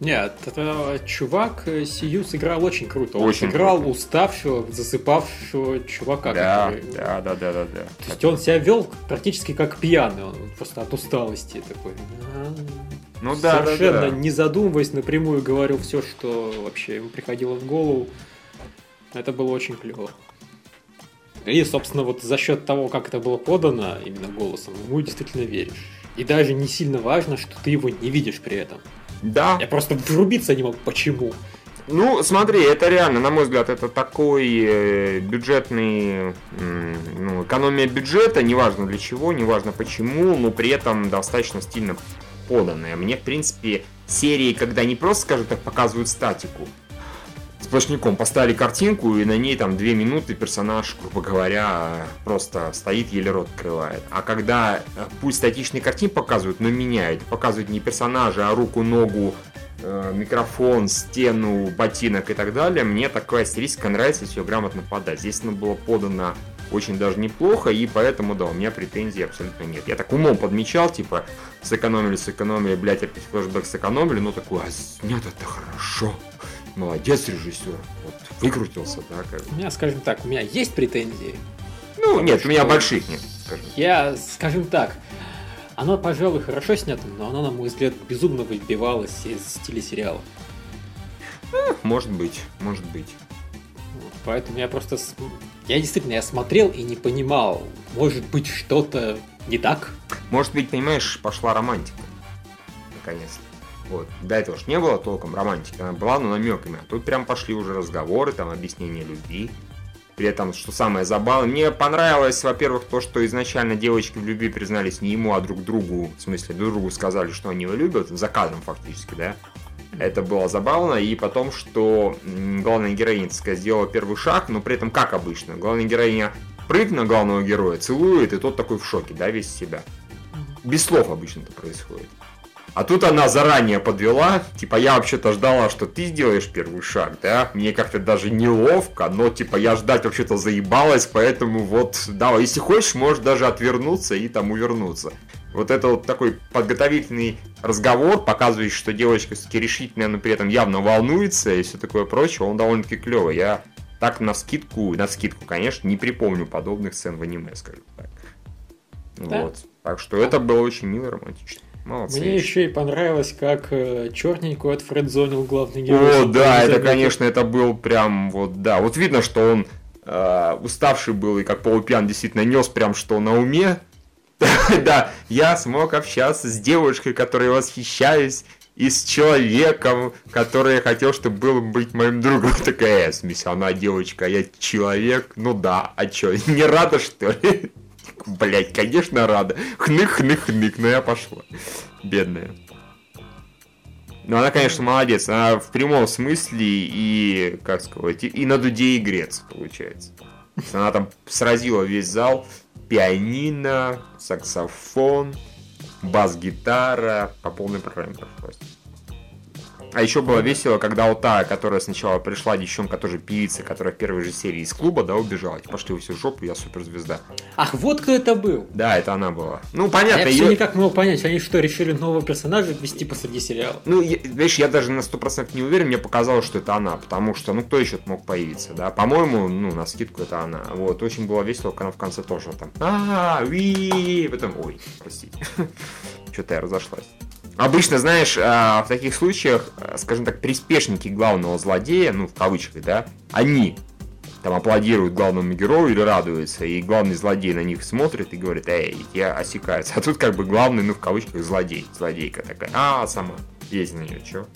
Нет, это чувак э, Сию сыграл очень круто. Он Очень сыграл круто. уставшего, засыпавшего чувака. Да, который- да, да, да, да, да. То есть он себя вел практически как пьяный, он просто от усталости такой. «А». Ну да, да, Совершенно да. не задумываясь, напрямую говорил все, что вообще ему приходило в голову. Это было очень клево. И, собственно, вот за счет того, как это было подано именно голосом, ему действительно веришь. И даже не сильно важно, что ты его не видишь при этом. Да, Я просто врубиться не мог, почему. Ну, смотри, это реально, на мой взгляд, это такой э, бюджетный, ну, экономия бюджета, неважно для чего, неважно почему, но при этом достаточно стильно поданная. Мне, в принципе, серии, когда не просто, скажем так, показывают статику, сплошняком поставили картинку, и на ней там две минуты персонаж, грубо говоря, просто стоит, еле рот открывает. А когда э, пусть статичные картинки показывают, но меняют, показывают не персонажа, а руку, ногу, э, микрофон, стену, ботинок и так далее, мне такая стилистика нравится, все грамотно подать. Здесь оно было подано очень даже неплохо, и поэтому, да, у меня претензий абсолютно нет. Я так умом подмечал, типа, сэкономили, сэкономили, блядь, опять флешбэк сэкономили, но такой, а снято это хорошо. Молодец, режиссер. Вот, выкрутился, да, как. У меня, скажем так, у меня есть претензии. Ну, нет, у меня что- больших нет, скажем. Я, скажем так, оно, пожалуй, хорошо снято, но оно, на мой взгляд, безумно выбивалось из стиля сериала. Может быть, может быть. Вот, Поэтому я просто... Я действительно, я смотрел и не понимал, может быть, что-то не так? Может быть, понимаешь, пошла романтика. Наконец-то. Вот. До этого ж не было толком романтики. Она была, но намеками. А тут прям пошли уже разговоры, там, объяснение любви. При этом, что самое забавное, мне понравилось, во-первых, то, что изначально девочки в любви признались не ему, а друг другу. В смысле, друг другу сказали, что они его любят, за кадром фактически, да. Это было забавно. И потом, что главная героиня, так сказать, сделала первый шаг, но при этом как обычно. Главная героиня прыг на главного героя, целует, и тот такой в шоке, да, весь себя. Без слов обычно это происходит. А тут она заранее подвела, типа, я вообще-то ждала, что ты сделаешь первый шаг, да? Мне как-то даже неловко, но, типа, я ждать вообще-то заебалась, поэтому вот, да, если хочешь, можешь даже отвернуться и там увернуться. Вот это вот такой подготовительный разговор, показывающий, что девочка все-таки решительная, но при этом явно волнуется и все такое прочее, он довольно-таки клевый. Я так на скидку, на скидку, конечно, не припомню подобных сцен в аниме, скажем так. Да. Вот. Так что это было очень мило и романтично. Молодцы. Мне еще и понравилось, как черненькую отфредзонил главный герой. О, да, это, конечно, это был прям вот, да. Вот видно, что он э, уставший был и как полупьян действительно нес прям что на уме. Да, я смог общаться с девушкой, которой восхищаюсь, и с человеком, который я хотел, чтобы был быть моим другом. Такая, э, смысле, она девочка, а я человек. Ну да, а чё, не рада, что ли? Блять, конечно, рада. Хнык-хнык-хнык, но я пошла. Бедная. Ну, она, конечно, молодец. Она в прямом смысле и, как сказать, и- на дуде игрец, получается. Она там сразила весь зал. Пианино, саксофон, бас-гитара. По полной программе прошлось. А еще было весело, когда вот та, которая сначала пришла, девчонка тоже певица, которая в первой же серии из клуба, да, убежала. Типа, Пошли вы все в жопу, я суперзвезда. Ах, вот кто это был! Да, это она была. Ну, А понятно, я все ее... никак не мог понять, они что, решили нового персонажа ввести посреди сериала? Ну, я- видишь, я даже на 100% не уверен, мне показалось, что это она, потому что, ну, кто еще мог появиться, да? По-моему, ну, на скидку это она. Вот, очень было весело, когда в конце тоже там, а ви потом, ой, простите, что-то я разошлась. Обычно, знаешь, а, в таких случаях, а, скажем так, приспешники главного злодея, ну, в кавычках, да, они там аплодируют главному герою или радуются, и главный злодей на них смотрит и говорит, эй, я осекается. А тут как бы главный, ну, в кавычках, злодей, злодейка такая, а, сама, есть на нее, чё.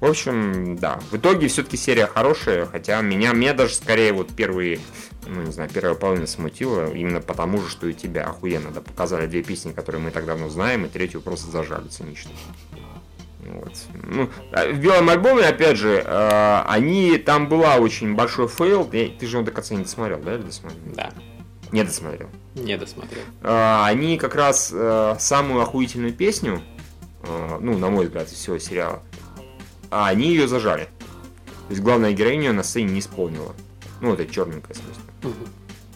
В общем, да, в итоге все-таки серия хорошая, хотя меня, меня даже скорее вот первые, ну, не знаю, первая половина смутила, именно потому же, что и тебя охуенно, да, показали две песни, которые мы так давно знаем, и третью просто зажали цинично. Вот. Ну, а в белом альбоме, опять же, э, они там была очень большой фейл. Ты, ты же его до конца не досмотрел, да, или досмотрел? Да. Не досмотрел. Не досмотрел. Э, они как раз э, самую охуительную песню, э, ну, на мой взгляд, из всего сериала, а они ее зажали. То есть главная героиня на сцене не исполнила. Ну, это черненькая, в смысле.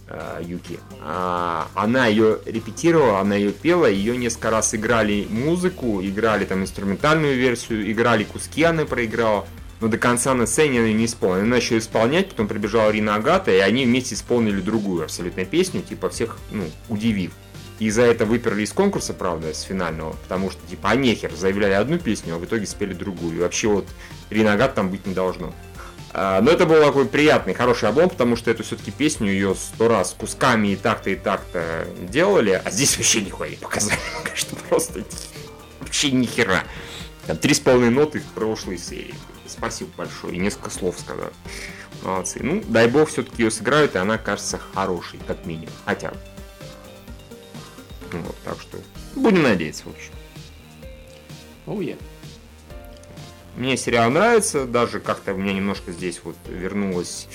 Э, Юки. А, она ее репетировала, она ее пела, ее несколько раз играли музыку, играли там инструментальную версию, играли куски, она проиграла. Но до конца на сцене она не исполнила. Она начала исполнять, потом прибежала Рина Агата, и они вместе исполнили другую абсолютно песню, типа всех, ну, удивив. И за это выперли из конкурса, правда, с финального, потому что, типа, а нехер, заявляли одну песню, а в итоге спели другую. И вообще вот Рина Агат там быть не должно. А, Но это был такой приятный, хороший альбом, потому что эту все-таки песню ее сто раз кусками и так-то и так-то делали, а здесь вообще нихуя не показали. Конечно, просто вообще ни хера. Там три с половиной ноты в прошлой серии. Спасибо большое. И несколько слов сказал. Молодцы. Ну, дай бог, все-таки ее сыграют, и она кажется хорошей, как минимум. Хотя вот, так что будем надеяться, в общем. Oh, yeah. Мне сериал нравится, даже как-то у меня немножко здесь вот вернулось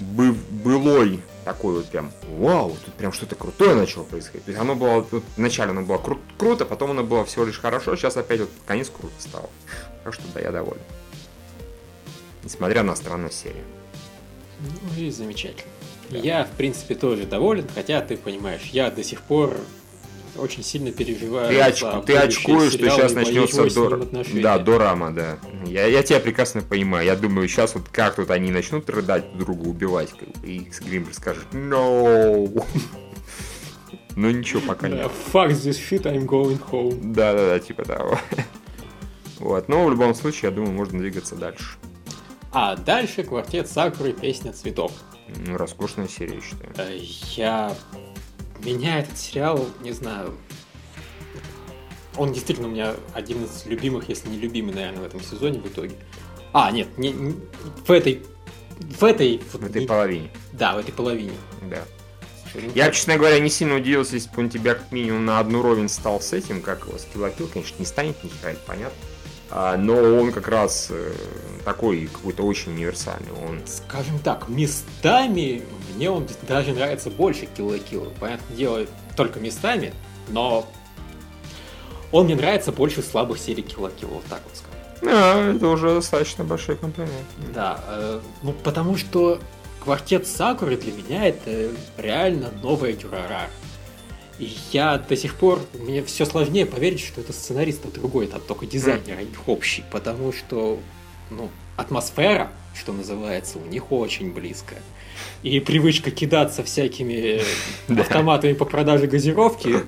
бы, былой такой вот прям, вау, тут прям что-то крутое начало происходить. То есть оно было, вот вначале оно было кру- круто, потом оно было всего лишь хорошо, сейчас опять вот конец круто стало. Так что да, я доволен. Несмотря на странную серию. Ну и замечательно. Я, в принципе, тоже доволен, хотя ты понимаешь, я до сих пор очень сильно переживаю. Ты, оч- ты очкуешь, что сейчас начнется дор... да, дорама, да. Я, я тебя прекрасно понимаю. Я думаю, сейчас вот как тут они начнут рыдать друг друга, убивать, и Гримбер скажет No! Ну ничего, пока Да, нет. fuck this shit, I'm going home. Да, да, да, типа того. Вот, но в любом случае, я думаю, можно двигаться дальше. А дальше квартет Сакуры «Песня цветов». Ну, роскошная серия, считаю. Я... Меня этот сериал, не знаю... Он действительно у меня один из любимых, если не любимый, наверное, в этом сезоне в итоге. А, нет, не, не- в этой... В этой... вот В этой не- половине, Да, в этой половине. да. Я, честно говоря, не сильно удивился, если бы он тебя как минимум на одну ровень стал с этим, как его, с Киллакил, конечно, не станет ни хера, это понятно. А, но он как раз э, такой какой-то очень универсальный. Он Скажем так, местами мне он даже нравится больше Kill Kill. Понятное дело, только местами, но он мне нравится больше слабых серий Kill Kill, вот так вот скажем. Да, это уже достаточно большой комплимент. Да, э, ну потому что квартет Сакуры для меня это реально новая Дюрарара. И я до сих пор, мне все сложнее поверить, что это сценарист а другой, там только дизайнер, а их общий, потому что, ну, атмосфера, что называется, у них очень близкая. И привычка кидаться всякими Да. автоматами по продаже газировки,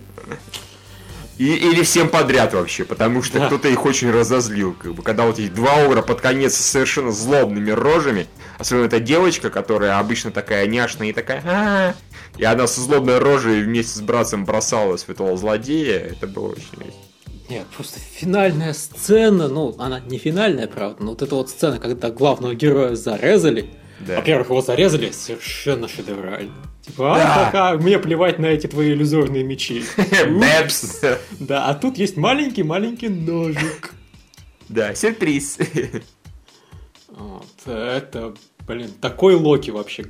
И, или всем подряд вообще, потому что Да. кто-то их очень разозлил. Как бы, когда вот эти два огра под конец с совершенно злобными рожами, особенно эта девочка, которая обычно такая няшная и такая «А-а-а», и она со злобной рожей вместе с братцем бросалась в этого злодея, это было очень весело. Нет, просто финальная сцена, ну, она не финальная, правда, но вот эта вот сцена, когда главного героя зарезали, Да. во-первых, его зарезали совершенно шедеврально. Типа, а, Да. ха-ха, мне плевать на эти твои иллюзорные мечи. Бэпс. Да, а тут есть маленький-маленький ножик. Да, сюрприз. Вот, это, блин, такой Локи вообще,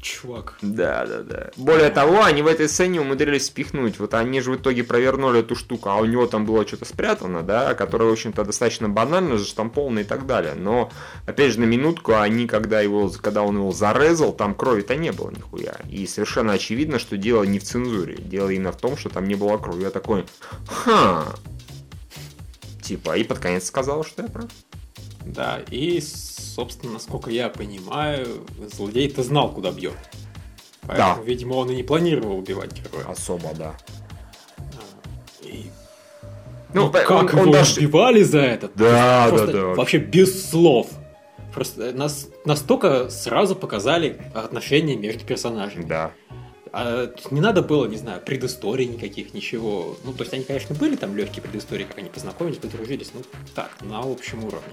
чувак. Да, да, да. Более того, они в этой сцене умудрились спихнуть. Вот они же в итоге провернули эту штуку, а у него там было что-то спрятано, да, которое, в общем-то, достаточно банально, заштамповано и так далее. Но, опять же, на минутку, они, когда, его, когда он его зарезал, там крови-то не было нихуя. И совершенно очевидно, что дело не в цензуре. Дело именно в том, что там не было крови. Я такой, ха. Типа, и под конец сказал, что я прав. Да, и, собственно, насколько я понимаю, злодей-то знал, куда бьет. Поэтому, Да. видимо, он и не планировал убивать героя. Особо, да. И Ну, Ну, как он, его он даже... убивали за это? Да, да, Просто да. Вообще без слов. Просто нас настолько сразу показали отношения между персонажами. Да. А не надо было, не знаю, предысторий никаких, ничего. Ну, то есть они, конечно, были там легкие предыстории, как они познакомились, подружились, ну, так, на общем уровне.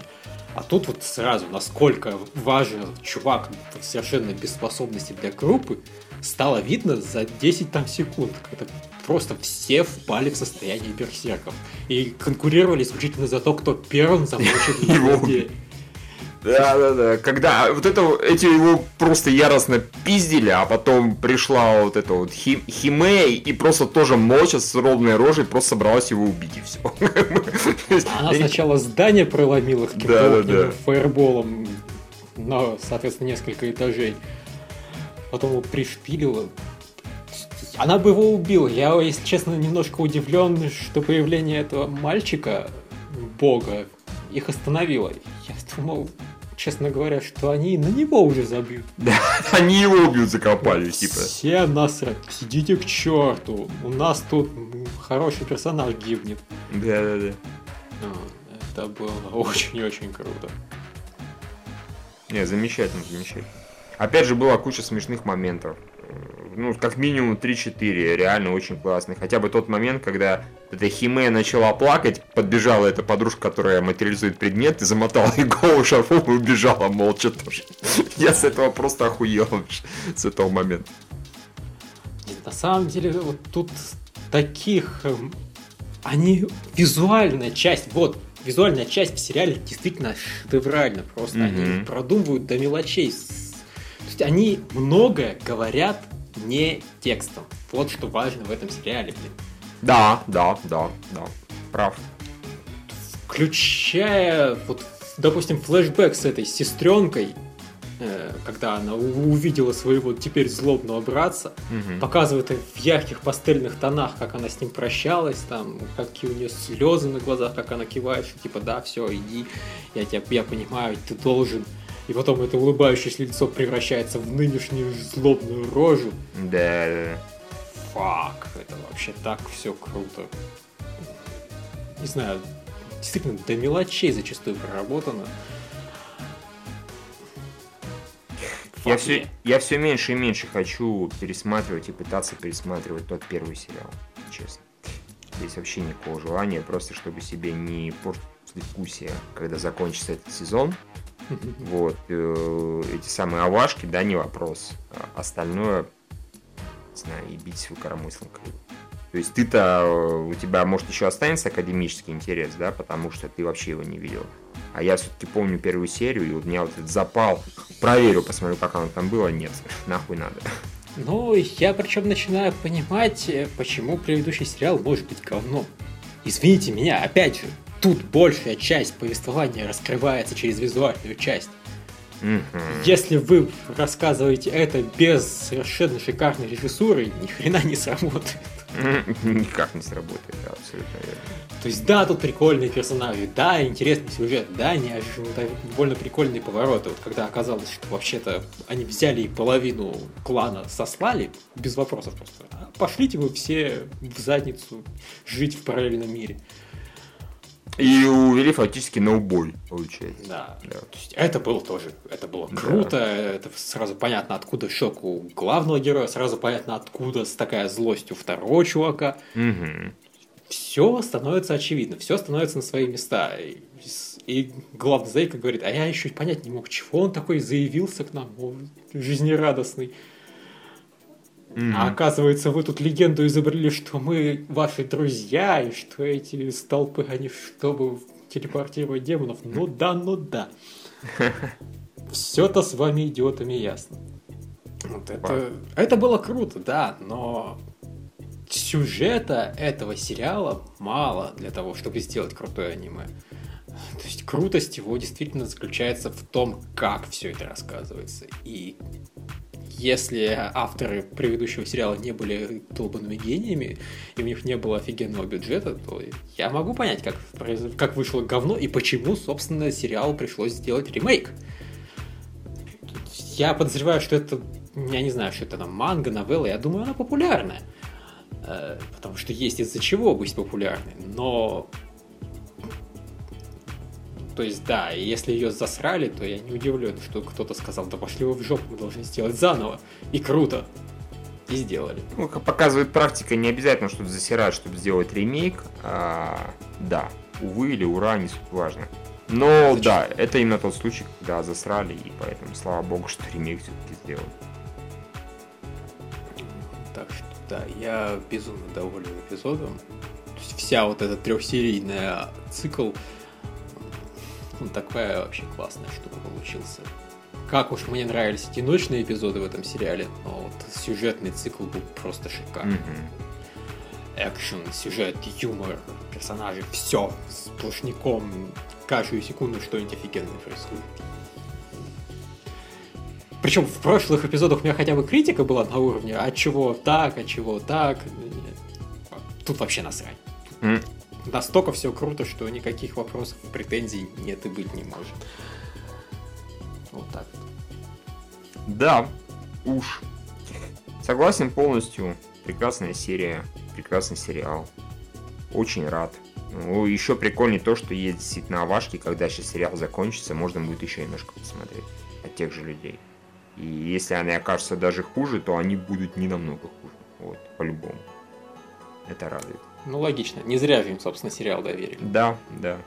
А тут вот сразу, насколько важен чувак совершенно без способности для группы, стало видно за 10 там секунд. Это просто все впали в состояние берсерков. И конкурировали исключительно за то, кто первым замочит его. Да, да, да. Когда вот это эти его просто яростно пиздили, а потом пришла вот эта вот хим, Химей и просто тоже молча с ровной рожей просто собралась его убить и все. Она сначала здание проломила да, да, да. фаерболом на, соответственно, несколько этажей. Потом его пришпилила. Она бы его убила. Я, если честно, немножко удивлен, что появление этого мальчика, бога, их остановило. Я думал, честно говоря, что они на него уже забьют. Да, они его убьют, закопали, типа. Все насрать, сидите к черту. У нас тут хороший персонаж гибнет. Да, да, да. Это было очень-очень круто. Не, замечательно, замечательно. Опять же, была куча смешных моментов ну, как минимум 3-4 реально очень классные. Хотя бы тот момент, когда эта Химе начала плакать, подбежала эта подружка, которая материализует предмет, и замотала ей голову шарфом и убежала молча тоже. Я с этого просто охуел с этого момента. На самом деле, вот тут таких... Эм, они... Визуальная часть, вот, визуальная часть в сериале действительно шедевральна. Просто mm-hmm. они продумывают до мелочей. То есть они многое говорят не текстом. Вот что важно в этом сериале, блин. Да, да, да, да. Прав. Включая, вот, допустим, флешбэк с этой сестренкой, э, когда она увидела своего теперь злобного братца, угу. показывает в ярких пастельных тонах, как она с ним прощалась, там, какие у нее слезы на глазах, как она кивает, что типа, да, все, иди, я тебя, я понимаю, ты должен и потом это улыбающееся лицо превращается в нынешнюю злобную рожу. Да, да. Фак, это вообще так все круто. Не знаю, действительно до мелочей зачастую проработано. Я все, я все меньше и меньше хочу пересматривать и пытаться пересматривать тот первый сериал, честно. Здесь вообще никакого желания, просто чтобы себе не портить вкусие, когда закончится этот сезон, вот. Э, эти самые авашки, да, не вопрос. А остальное, не знаю, и бить свою коромыслом То есть ты-то, э, у тебя, может, еще останется академический интерес, да, потому что ты вообще его не видел. А я все-таки помню первую серию, и у меня вот этот запал. Проверю, посмотрю, как оно там было. Нет, нахуй надо. Ну, я причем начинаю понимать, э, почему предыдущий сериал может быть говном. Извините меня, опять же, тут большая часть повествования раскрывается через визуальную часть. Mm-hmm. Если вы рассказываете это без совершенно шикарной режиссуры, ни хрена не сработает. Никак не сработает, да, абсолютно верно. То есть, да, тут прикольные персонажи, да, интересный сюжет, да, неожиданно довольно прикольные повороты. Вот когда оказалось, что вообще-то они взяли и половину клана сослали, без вопросов просто. «А пошлите вы все в задницу жить в параллельном мире. И увели фактически на убой, получается. Да. да. То есть это было тоже, это было круто, да. это сразу понятно, откуда шок у главного героя, сразу понятно, откуда такая злость у второго чувака. Угу. Все становится очевидно, все становится на свои места. И, и главный Зайка говорит, а я еще понять не мог, чего он такой заявился к нам, жизнерадостный. Mm-hmm. А оказывается, вы тут легенду изобрели, что мы ваши друзья, и что эти столпы, они чтобы телепортировать демонов. Ну да, ну да. Все-то с вами идиотами ясно. Вот это, это было круто, да, но сюжета этого сериала мало для того, чтобы сделать крутое аниме. То есть крутость его действительно заключается в том, как все это рассказывается. И если авторы предыдущего сериала не были долбанными гениями, и у них не было офигенного бюджета, то я могу понять, как, как вышло говно и почему, собственно, сериалу пришлось сделать ремейк. Я подозреваю, что это, я не знаю, что это там манга, новелла, я думаю, она популярная. Э, потому что есть из-за чего быть популярной. Но то есть, да, и если ее засрали, то я не удивлен, что кто-то сказал, да пошли вы в жопу, мы должны сделать заново. И круто. И сделали. Ну, как показывает практика, не обязательно что-то засирать, чтобы сделать ремейк. А, да, увы или ура, не суть важно. Но Зачем? да, это именно тот случай, когда засрали, и поэтому слава богу, что ремейк все-таки сделали. Так что Да, я безумно доволен эпизодом. Вся вот эта трехсерийная цикл, ну, такая вообще классная штука получился. Как уж мне нравились эти ночные эпизоды в этом сериале, но вот сюжетный цикл был просто шикарный. Мгм. Экшен, сюжет, юмор, персонажи, все сплошняком. Каждую секунду что-нибудь офигенное происходит. Причем в прошлых эпизодах у меня хотя бы критика была на уровне, а чего так, а чего так. Тут вообще насрать. М. Настолько все круто, что никаких вопросов претензий нет и быть не может. Вот так. Да, уж. Согласен полностью. Прекрасная серия, прекрасный сериал. Очень рад. Ну, еще прикольнее то, что есть действительно овашки, когда сейчас сериал закончится, можно будет еще немножко посмотреть от тех же людей. И если они окажутся даже хуже, то они будут не намного хуже. Вот, по-любому. Это радует. Ну, логично. Не зря же им, собственно, сериал доверили. Да, да.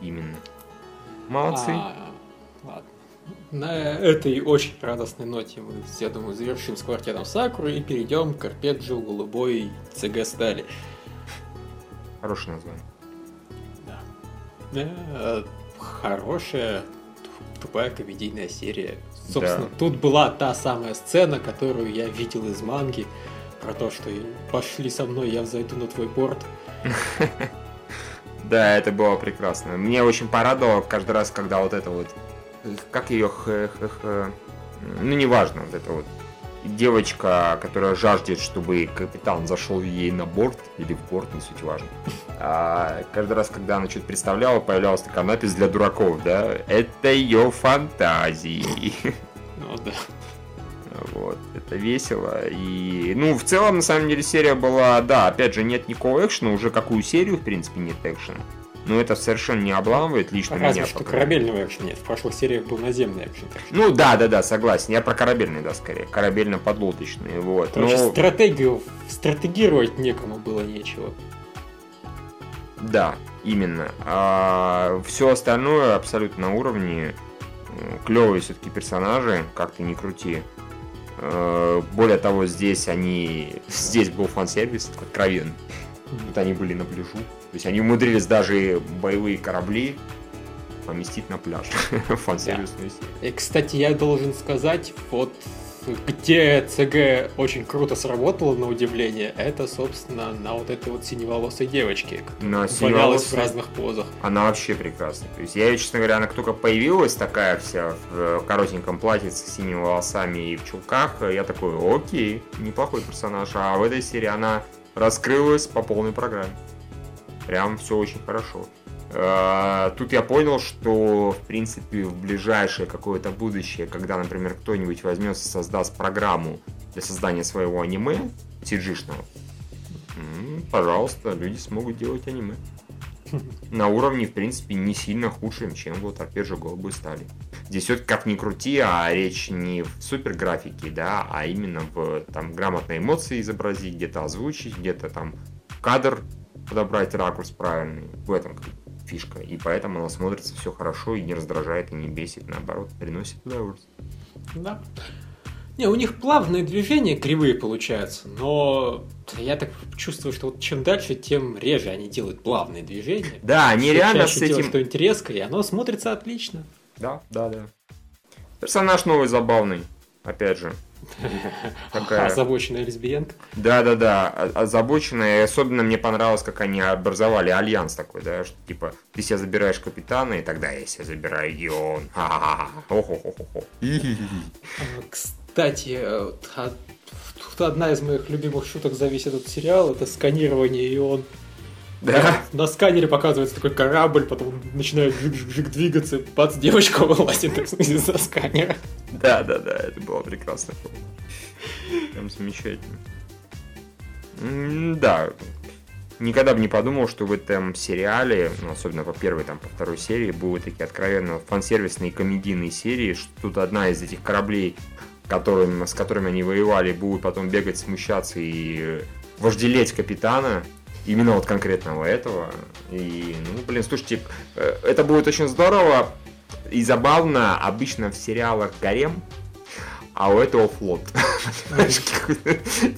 Именно. Молодцы. А, ладно. На этой очень радостной ноте мы, я думаю, завершим с квартетом Сакуры и перейдем к арпеджио голубой ЦГ Стали. Хорошее название. Да. Э, Хорошая, тупая комедийная серия. Собственно, Да. тут была та самая сцена, которую я видел из манги, про то, что пошли со мной, я взойду на твой борт. Да, это было прекрасно. Мне очень порадовало каждый раз, когда вот это вот... Как ее... Ну, неважно, вот это вот девочка, которая жаждет, чтобы капитан зашел ей на борт, или в борт, не суть важно. А каждый раз, когда она что-то представляла, появлялась такая надпись для дураков, да? Это ее фантазии. Ну да. Вот, это весело. И, ну, в целом, на самом деле, серия была, да, опять же, нет никакого экшена, уже какую серию, в принципе, нет экшена. Но это совершенно не обламывает лично Разве меня. что корабельного экшена нет. В прошлых сериях был наземный экшен. Ну, да, да, да, согласен. Я про корабельный, да, скорее. Корабельно-подлодочный, вот. Короче, Но, стратегию стратегировать некому было нечего. да, именно. все остальное абсолютно на уровне. Клевые все-таки персонажи, как ты ни крути. Э, Более того, здесь они... Здесь был фан-сервис откровенный. Вот они были на пляжу. То есть они умудрились даже боевые корабли поместить на пляж. Фан-сервисную серию. И, кстати, я должен сказать, вот где ЦГ очень круто сработало, на удивление, это, собственно, на вот этой вот синеволосой девочке, На валялась в разных позах. Она вообще прекрасная. То есть я ее, честно говоря, она как только появилась такая вся в э, коротеньком платье с синими волосами и в чулках, я такой, окей, неплохой персонаж. А в этой серии она раскрылась по полной программе. Прям все очень хорошо. Э, Тут я понял, что, в принципе, в ближайшее какое-то будущее, когда, например, кто-нибудь возьмется, создаст программу для создания своего аниме, м, пожалуйста, люди смогут делать аниме на уровне, в принципе, не сильно худшим, чем вот опять же голубой стали. Здесь все как ни крути, а речь не в супер графике, да, а именно в там грамотной эмоции изобразить, где-то озвучить, где-то там кадр подобрать ракурс правильный. В этом как фишка. И поэтому она смотрится все хорошо и не раздражает, и не бесит, наоборот, приносит удовольствие. Да. Не, у них плавные движения кривые получаются, но я так чувствую, что вот чем дальше, тем реже они делают плавные движения. Да, они реально с делают этим... что-нибудь резкое, и оно смотрится отлично. Да, да, да. Персонаж новый забавный, опять же. Такая... Озабоченная лесбиянка. Да, да, да, озабоченная. И особенно мне понравилось, как они образовали альянс такой, да, что типа ты себе забираешь капитана, и тогда я себе забираю и он. Ха-ха-ха. Охо-хо-хо-хо. А, Кстати, э, а, тут одна из моих любимых шуток за весь этот сериал это сканирование, и он Да? на сканере показывается такой корабль, потом начинает жик-жик-жик двигаться, бац, девочка вылазит из-за сканера. Да, да, да, это было прекрасно. Прям замечательно. М, Да, никогда бы не подумал, что в этом сериале, ну, особенно по первой, там, по второй серии, будут такие откровенно фан-сервисные комедийные серии, что тут одна из этих кораблей, которым, с которыми они воевали, будут потом бегать, смущаться и вожделеть капитана, именно вот конкретного этого. И, ну, блин, слушайте, э, это будет очень здорово и забавно. Обычно в сериалах «Гарем» а у этого флот.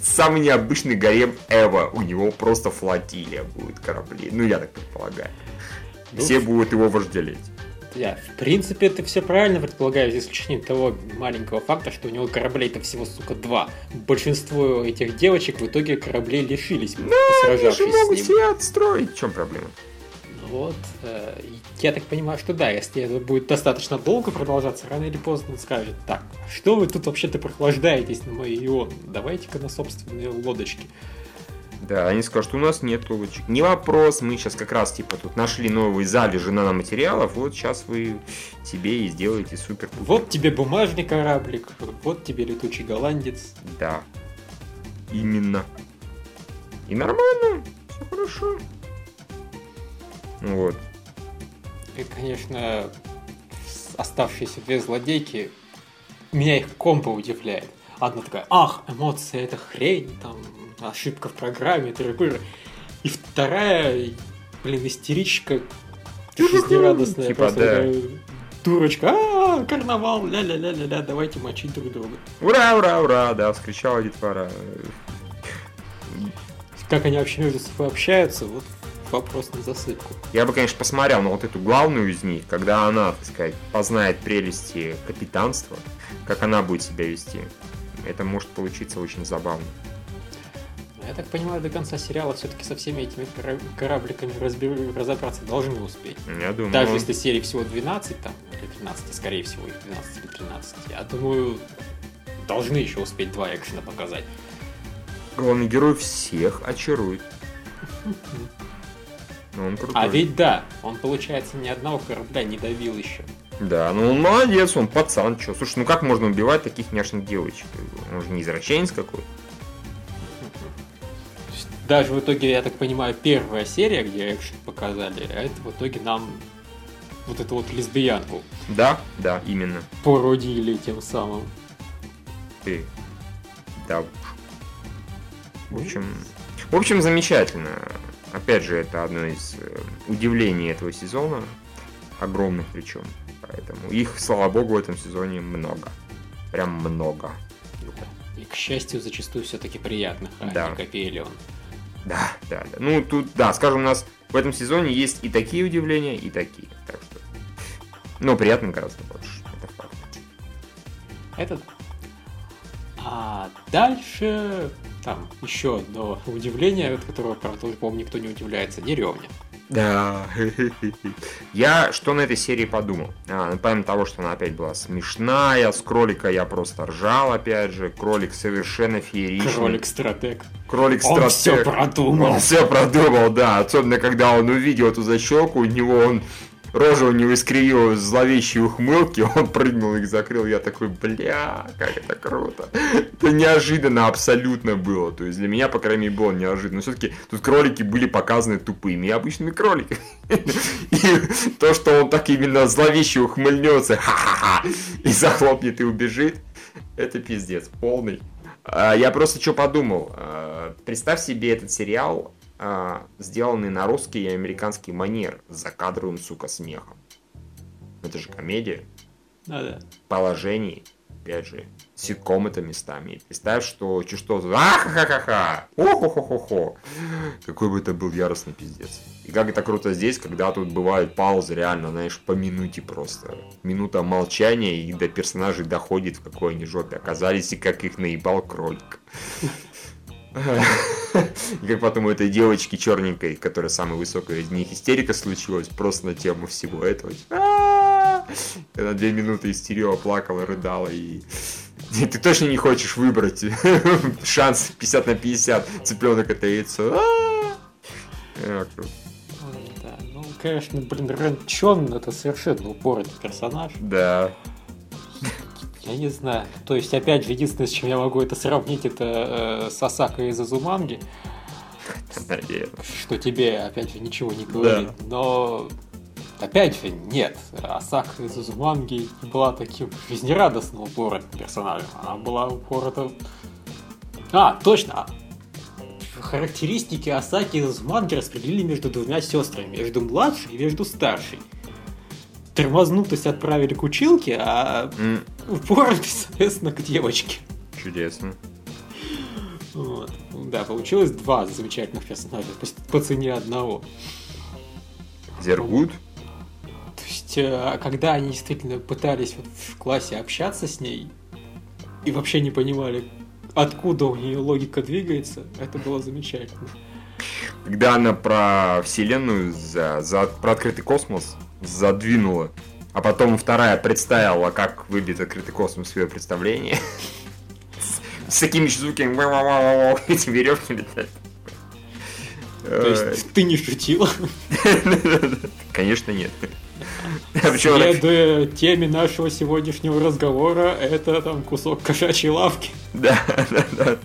Самый необычный гарем Эва. У него просто флотилия будет кораблей. Ну, я так предполагаю. Ну, Все будут его вожделеть. Я, в принципе, ты все правильно предполагаешь, за исключением того маленького факта, что у него кораблей-то всего, сука, два. Большинство этих девочек в итоге кораблей лишились, ну, сражавшись они же могут с ним. себе отстроить. В чем проблема? Вот. Э, я так понимаю, что да, если это будет достаточно долго продолжаться, рано или поздно он скажет, так, что вы тут вообще-то прохлаждаетесь на мои ионы? Давайте-ка на собственные лодочки. Да, они скажут, у нас нет лодочек. Не вопрос, мы сейчас как раз типа тут нашли новые залежи наноматериалов, вот сейчас вы себе и сделаете супер. -пупер. Вот тебе бумажный кораблик, вот тебе летучий голландец. Да, именно. И нормально, все хорошо. Вот. И, конечно, оставшиеся две злодейки, меня их компа удивляет. Одна такая, ах, эмоции это хрень, там, ошибка в программе, тыры И вторая, блин, истеричка, жизнерадостная, типа, просто да. такая, дурочка, а, карнавал, ля-ля-ля-ля-ля, давайте мочить друг друга. Ура, ура, ура, да, вскричала детвора. Как они вообще между собой общаются, вот вопрос на засыпку. Я бы, конечно, посмотрел на вот эту главную из них, когда она, так сказать, познает прелести капитанства, как она будет себя вести. Это может получиться очень забавно. Я так понимаю, до конца сериала все-таки со всеми этими корабликами разобраться должны успеть. Я думаю. Даже если серии всего 12, там, или 13, скорее всего, их 12 или 13. Я думаю, должны еще успеть два экшена показать. Главный герой всех очарует. Ну, он крутой. А ведь да, он, получается, ни одного корабля не давил еще. Да, ну он молодец, он пацан, что. Слушай, ну как можно убивать таких няшных девочек? Он же не извращенец какой Даже в итоге, я так понимаю, первая серия, где экшен показали, а это в итоге нам вот эту вот лесбиянку. Да, да, именно. Породили тем самым. Ты. Да. В общем, в общем, замечательно. Опять же, это одно из э, удивлений этого сезона. Огромных причем. Поэтому их, слава богу, в этом сезоне много. Прям много. И, к счастью, зачастую все-таки приятных, а да. не копейлион. Да, да, да. Ну, тут, да, скажем, у нас в этом сезоне есть и такие удивления, и такие. Так что... Но приятно гораздо больше. Это факт. Это а дальше там еще одно удивление, от которого, правда, по-моему, никто не удивляется, деревня. Да. Я что на этой серии подумал? А, ну, помимо того, что она опять была смешная, с кролика я просто ржал, опять же. Кролик совершенно фееричный. Кролик-стратег. Кролик-стратег. Он все продумал. Он все продумал, да. Особенно, когда он увидел эту защелку, у него он рожа у него искривила зловещие ухмылки, он прыгнул их закрыл, я такой, бля, как это круто. Это неожиданно абсолютно было, то есть для меня, по крайней мере, было неожиданно. Но все-таки тут кролики были показаны тупыми и обычными кроликами. И то, что он так именно зловеще ухмыльнется, ха-ха-ха, и захлопнет и убежит, это пиздец полный. А, я просто что подумал. А, представь себе этот сериал а, сделанный на русский и американский манер с закадровым, сука, смехом. Это же комедия. Да-да. Положений, опять же, ситком это местами. представь, что что что ахахаха, охо-хо-хо-хо. Какой бы это был яростный пиздец. И как это круто здесь, когда тут бывают паузы реально, знаешь, по минуте просто. Минута молчания, и до персонажей доходит, в какой они жопе оказались, и как их наебал кролик. И как потом у этой девочки черненькой, которая самая высокая из них, истерика случилась просто на тему всего этого. Она две минуты истерила, плакала, рыдала и... Ты точно не хочешь выбрать шанс 50 на 50, цыпленок это яйцо. Ну, конечно, блин, Рен Чон это совершенно упоротый персонаж. Да. Я не знаю. То есть, опять же, единственное, с чем я могу это сравнить, это э, Сасака из Азуманги. Что тебе, опять же, ничего не говорит. Да. Но, опять же, нет. Асака из Азуманги была таким жизнерадостным упоротым персонажем. Она была упорота... А, точно! Характеристики Асаки из Азуманги распределили между двумя сестрами. Между младшей и между старшей. Тормознутость отправили к училке, а М, упор, соответственно, к девочке. Чудесно. Вот. Да, получилось два замечательных персонажа по, по цене одного. Зергут? То есть, э, когда они действительно пытались вот в классе общаться с ней и вообще не понимали, откуда у нее логика двигается, это было замечательно. Когда она про вселенную, за, за, про открытый космос задвинула, а потом вторая представила, как выбит открытый космос в ее представление. С такими звуками, эти веревки летают. То есть, ты не шутила? Конечно, нет. А Следуя теме нашего сегодняшнего разговора, это там кусок кошачьей лавки. Да, да, да.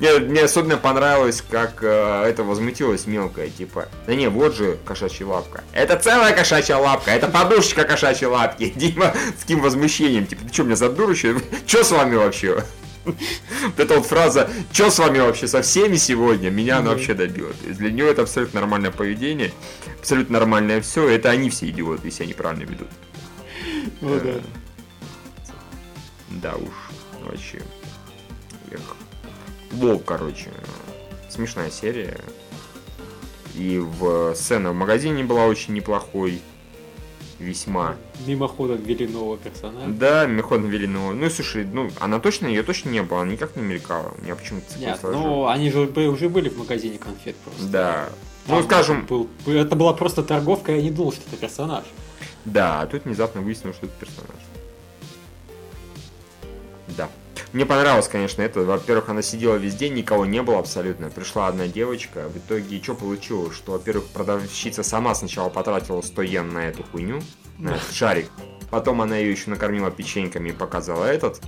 Мне, мне особенно понравилось, как э, это возмутилось мелкое, типа, да не, вот же кошачья лапка. Это целая кошачья лапка, это подушечка кошачьей лапки. Дима с таким возмущением, типа, ты что, меня задурочили? Что с вами вообще? Вот эта вот фраза «Чё с вами вообще со всеми сегодня?» Меня она вообще добила. То есть для нее это абсолютно нормальное поведение, абсолютно нормальное все. Это они все идиоты, если они правильно ведут. Ну Э, да. Да уж, вообще. Волк, короче. Смешная серия. И в сцена в магазине была очень неплохой. Весьма. Мимоходом ввели нового персонажа. Да, мимоходом ввели нового. Ну, слушай, ну, она точно, ее точно не было, она никак не мелькала. У меня почему-то Нет, ну они же уже были в магазине конфет просто. Да. Там Ну, скажем, был- это была просто торговка, я не думал, что это персонаж. Да, а тут внезапно выяснилось, что это персонаж. Мне понравилось, конечно, это. Во-первых, она сидела весь день, никого не было абсолютно. Пришла одна девочка. В итоге, что получилось? Что, во-первых, продавщица сама сначала потратила 100 йен на эту хуйню, на этот шарик. Потом она ее еще накормила печеньками и показала этот.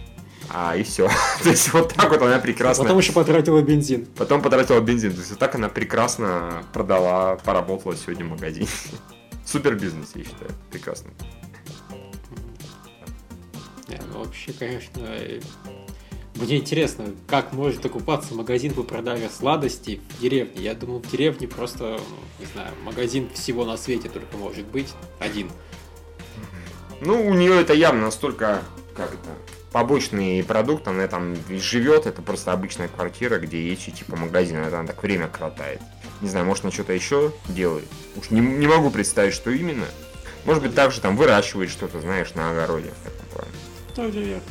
А, и все. То есть, вот так вот она прекрасно... Потом еще потратила бензин. Потом потратила бензин. То есть, вот так она прекрасно продала, поработала сегодня в магазине. Супер бизнес, я считаю. Прекрасно. Не, ну вообще, конечно, мне интересно, как может окупаться магазин по продаже сладостей в деревне. Я думал, в деревне просто, не знаю, магазин всего на свете только может быть один. Ну, у нее это явно настолько, как это, побочный продукт, она там живет, это просто обычная квартира, где есть и типа магазин, это она так время кротает. Не знаю, может она что-то еще делает. Уж не, не могу представить, что именно. Может быть, также там выращивает что-то, знаешь, на огороде. Тоже верно.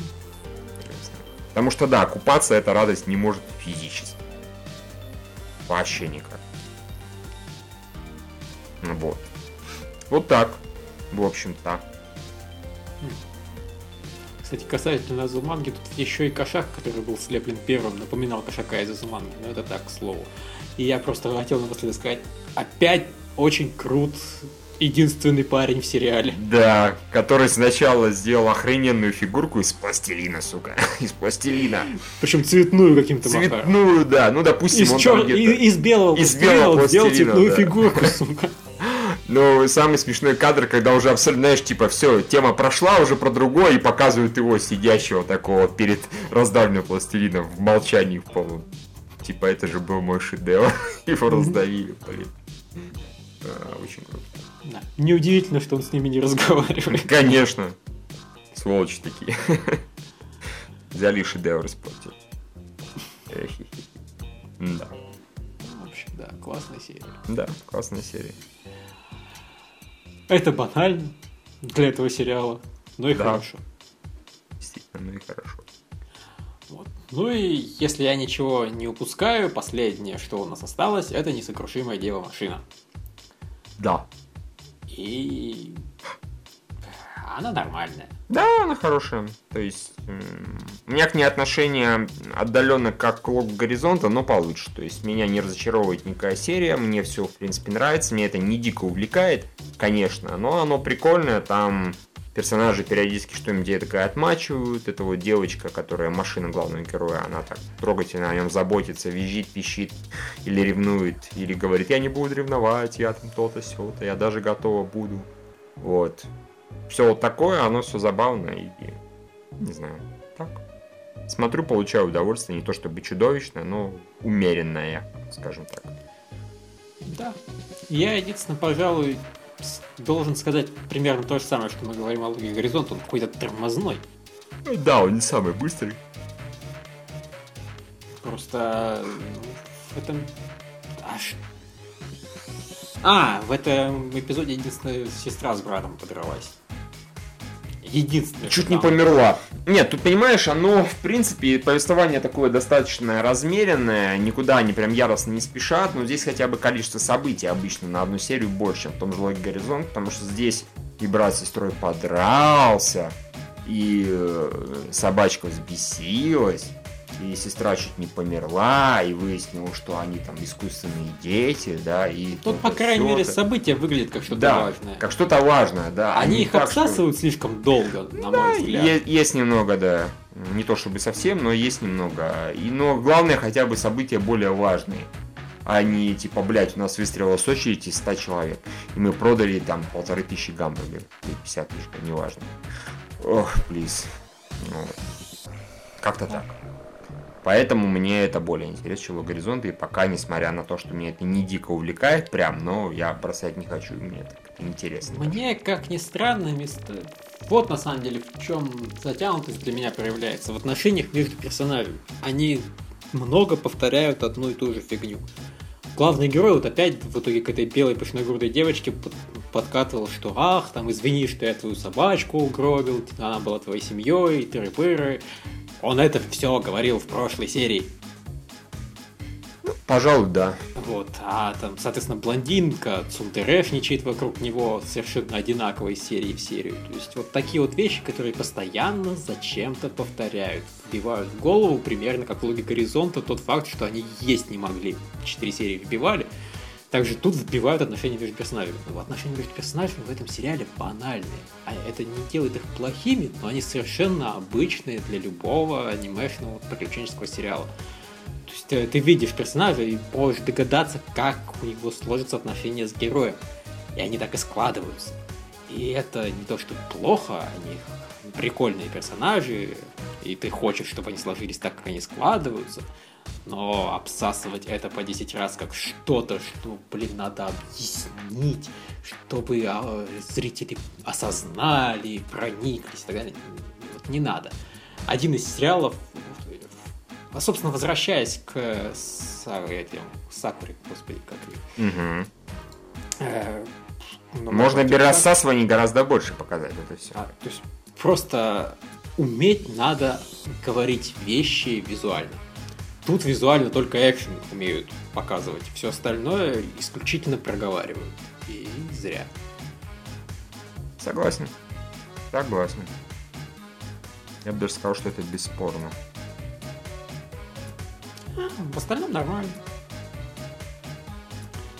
Потому что, да, купаться эта радость не может физически. Вообще никак. Вот. Вот так. В общем-то. Кстати, касательно Азуманги, тут еще и кошак, который был слеплен первым, напоминал кошака из Азуманги, но это так, к слову. И я просто хотел напоследок сказать, опять очень крут единственный парень в сериале. Да, который сначала сделал охрененную фигурку из пластилина, сука. Из пластилина. Причем цветную каким-то. Цветную, да. Ну, допустим, Из, он чер... там где-то... и- из белого Из пластилина белого он сделал пластилина, цветную да. фигурку, сука. Но самый смешной кадр, когда уже абсолютно, знаешь, типа, все, тема прошла уже про другое, и показывают его сидящего такого перед раздавленным пластилином в молчании в полном. Типа, это же был мой шедевр. Его раздавили, блин. А, Очень круто. Да. Неудивительно, что он с ними не разговаривает. Конечно. Сволочи такие. Взяли шедевр испортили. Да. В общем, да, классная серия. Да, классная серия. Это банально для этого сериала, но и Да. хорошо. Действительно, ну и хорошо. Вот. Ну и если я ничего не упускаю, последнее, что у нас осталось, это несокрушимая дева машина. Да. И она нормальная. Да, она хорошая. То есть, у меня к ней отношение отдаленно как к логу горизонта, но получше. То есть, меня не разочаровывает никакая серия, мне все, в принципе, нравится, мне это не дико увлекает, конечно, но оно прикольное, там персонажи периодически что-нибудь такая отмачивают, это вот девочка, которая машина главного героя, она так трогательно о нем заботится, визжит, пищит, или ревнует, или говорит, я не буду ревновать, я там то-то, сё-то, я даже готова буду. Вот все вот такое, оно все забавно и не знаю, так. Смотрю, получаю удовольствие, не то чтобы чудовищное, но умеренное, скажем так. Да. Я единственное, пожалуй, должен сказать примерно то же самое, что мы говорим о Луге Горизонт, он какой-то тормозной. Да, он не самый быстрый. Просто ну, в этом... Аж... А, в этом эпизоде единственная сестра с братом подралась. Единственное. Чуть не померла. Нет, тут понимаешь, оно, в принципе, повествование такое достаточно размеренное, никуда они прям яростно не спешат, но здесь хотя бы количество событий обычно на одну серию больше, чем в том же Логи Горизонт, потому что здесь и брат с сестрой подрался, и э, собачка взбесилась, и сестра чуть не померла, и выяснилось, что они там искусственные дети, да, и... Тут, по крайней мере, события выглядят как что-то да, важное. как что-то важное, да. Они, они их так, обсасывают что... слишком долго, на да, мой взгляд. Есть, есть немного, да. Не то чтобы совсем, но есть немного. И, но главное, хотя бы события более важные. А не типа, блядь, у нас выстрелила с очереди 100 человек. И мы продали там полторы тысячи гамбургеров. Или 50 тысяч, неважно. Ох, плиз. Ну, как-то так. Поэтому мне это более интересно, чем горизонты. И пока, несмотря на то, что меня это не дико увлекает прям, но я бросать не хочу, мне это интересно. Мне, как ни странно, место... Вот на самом деле в чем затянутость для меня проявляется. В отношениях между персонажами. Они много повторяют одну и ту же фигню. Главный герой вот опять в итоге к этой белой пышногрудой девочке подкатывал, что ах, там извини, что я твою собачку угробил, она была твоей семьей, тыры-пыры. Он это все говорил в прошлой серии. Пожалуй, да. Вот, а там, соответственно, блондинка цундерешничает вокруг него совершенно одинаковой серии в серию. То есть вот такие вот вещи, которые постоянно зачем-то повторяют. Вбивают в голову примерно как логика горизонта тот факт, что они есть не могли. Четыре серии вбивали, также тут вбивают отношения между персонажами. Но отношения между персонажами в этом сериале банальные. А это не делает их плохими, но они совершенно обычные для любого анимешного приключенческого сериала. То есть ты, э, ты видишь персонажа и можешь догадаться, как у него сложатся отношения с героем. И они так и складываются. И это не то, что плохо, они прикольные персонажи, и ты хочешь, чтобы они сложились так, как они складываются – но обсасывать это по 10 раз как что-то, что, блин, надо объяснить, чтобы а, зрители осознали, прониклись и так далее, вот не надо. Один из сериалов, а, собственно, возвращаясь к этим, Сакуре, господи, как угу. э, ну, Можно без рассасывания гораздо больше показать это все. А, то есть просто уметь надо говорить вещи визуально. Тут визуально только экшен умеют показывать. Все остальное исключительно проговаривают. И зря. Согласен. Согласен. Я бы даже сказал, что это бесспорно. А, в остальном нормально.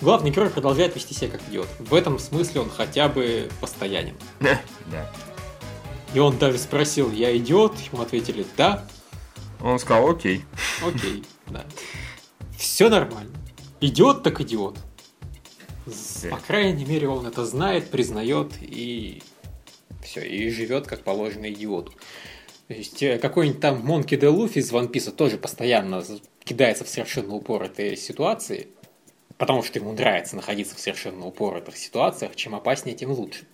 Главный герой продолжает вести себя как идиот. В этом смысле он хотя бы постоянен. Да. И он даже спросил, я идиот? Ему ответили, да. Он сказал, окей. Окей, да. Все нормально. Идиот так идиот. По крайней мере, он это знает, признает и все, и живет как положено идиоту. То есть э, какой-нибудь там Монки де Луфи из One Piece тоже постоянно кидается в совершенно упоротые ситуации, потому что ему нравится находиться в совершенно упоротых ситуациях, чем опаснее, тем лучше.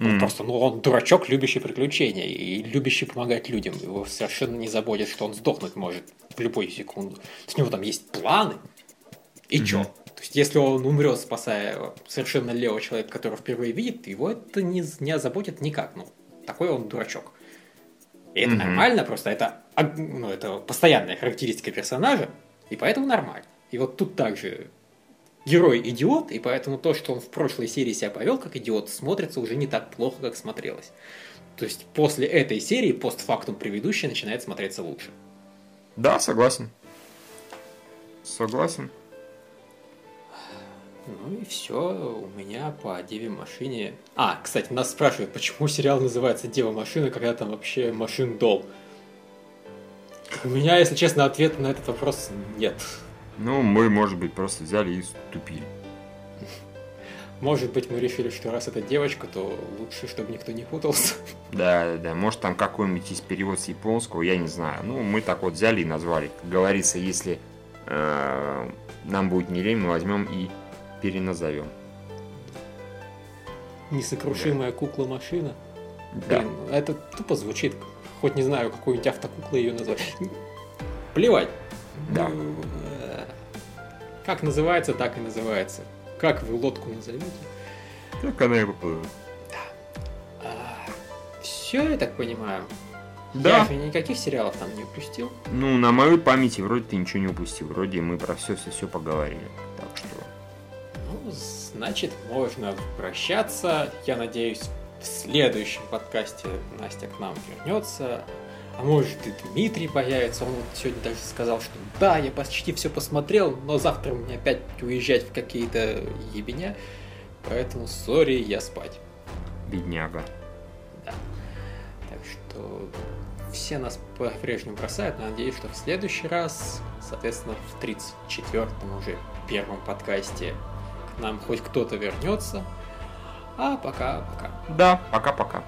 Mm. Просто, ну, он дурачок, любящий приключения и любящий помогать людям. Его совершенно не заботит, что он сдохнуть может в любую секунду. У него там есть планы. И mm-hmm. чё? То есть, если он умрет, спасая совершенно левого человека, которого впервые видит, его это не, не озаботит никак. Ну, такой он дурачок. И это mm-hmm. нормально, просто это, ну, это постоянная характеристика персонажа, и поэтому нормально. И вот тут также герой идиот, и поэтому то, что он в прошлой серии себя повел как идиот, смотрится уже не так плохо, как смотрелось. То есть после этой серии постфактум предыдущая начинает смотреться лучше. Да, согласен. Согласен. Ну и все, у меня по Деве машине. А, кстати, нас спрашивают, почему сериал называется Дева машина, когда там вообще машин дол. У меня, если честно, ответ на этот вопрос нет. Ну, мы, может быть, просто взяли и ступили. Может быть, мы решили, что раз это девочка, то лучше, чтобы никто не путался. Да, да, да. Может, там какой-нибудь есть перевод с японского, я не знаю. Ну, мы так вот взяли и назвали. Как говорится, если э, нам будет не лень, мы возьмем и переназовем. Несокрушимая кукла-машина. Да. Блин, это тупо звучит. Хоть не знаю, какую-нибудь автокуклу ее назвать. Плевать. Да. Э, Как называется, так и называется. Как вы лодку назовете? Так она и поплывет. Все, я так понимаю. Да. Я никаких сериалов там не упустил. Ну, на моей памяти вроде ты ничего не упустил. Вроде мы про все все все поговорили. Так что. Ну, значит, можно прощаться. Я надеюсь, в следующем подкасте Настя к нам вернется. А может и Дмитрий появится. Он вот сегодня даже сказал, что да, я почти все посмотрел, но завтра мне опять уезжать в какие-то ебеня. Поэтому, сори, я спать. Бедняга. Да. Так что все нас по-прежнему бросают, но надеюсь, что в следующий раз, соответственно, в 34-м уже первом подкасте к нам хоть кто-то вернется. А пока-пока. Да, пока-пока.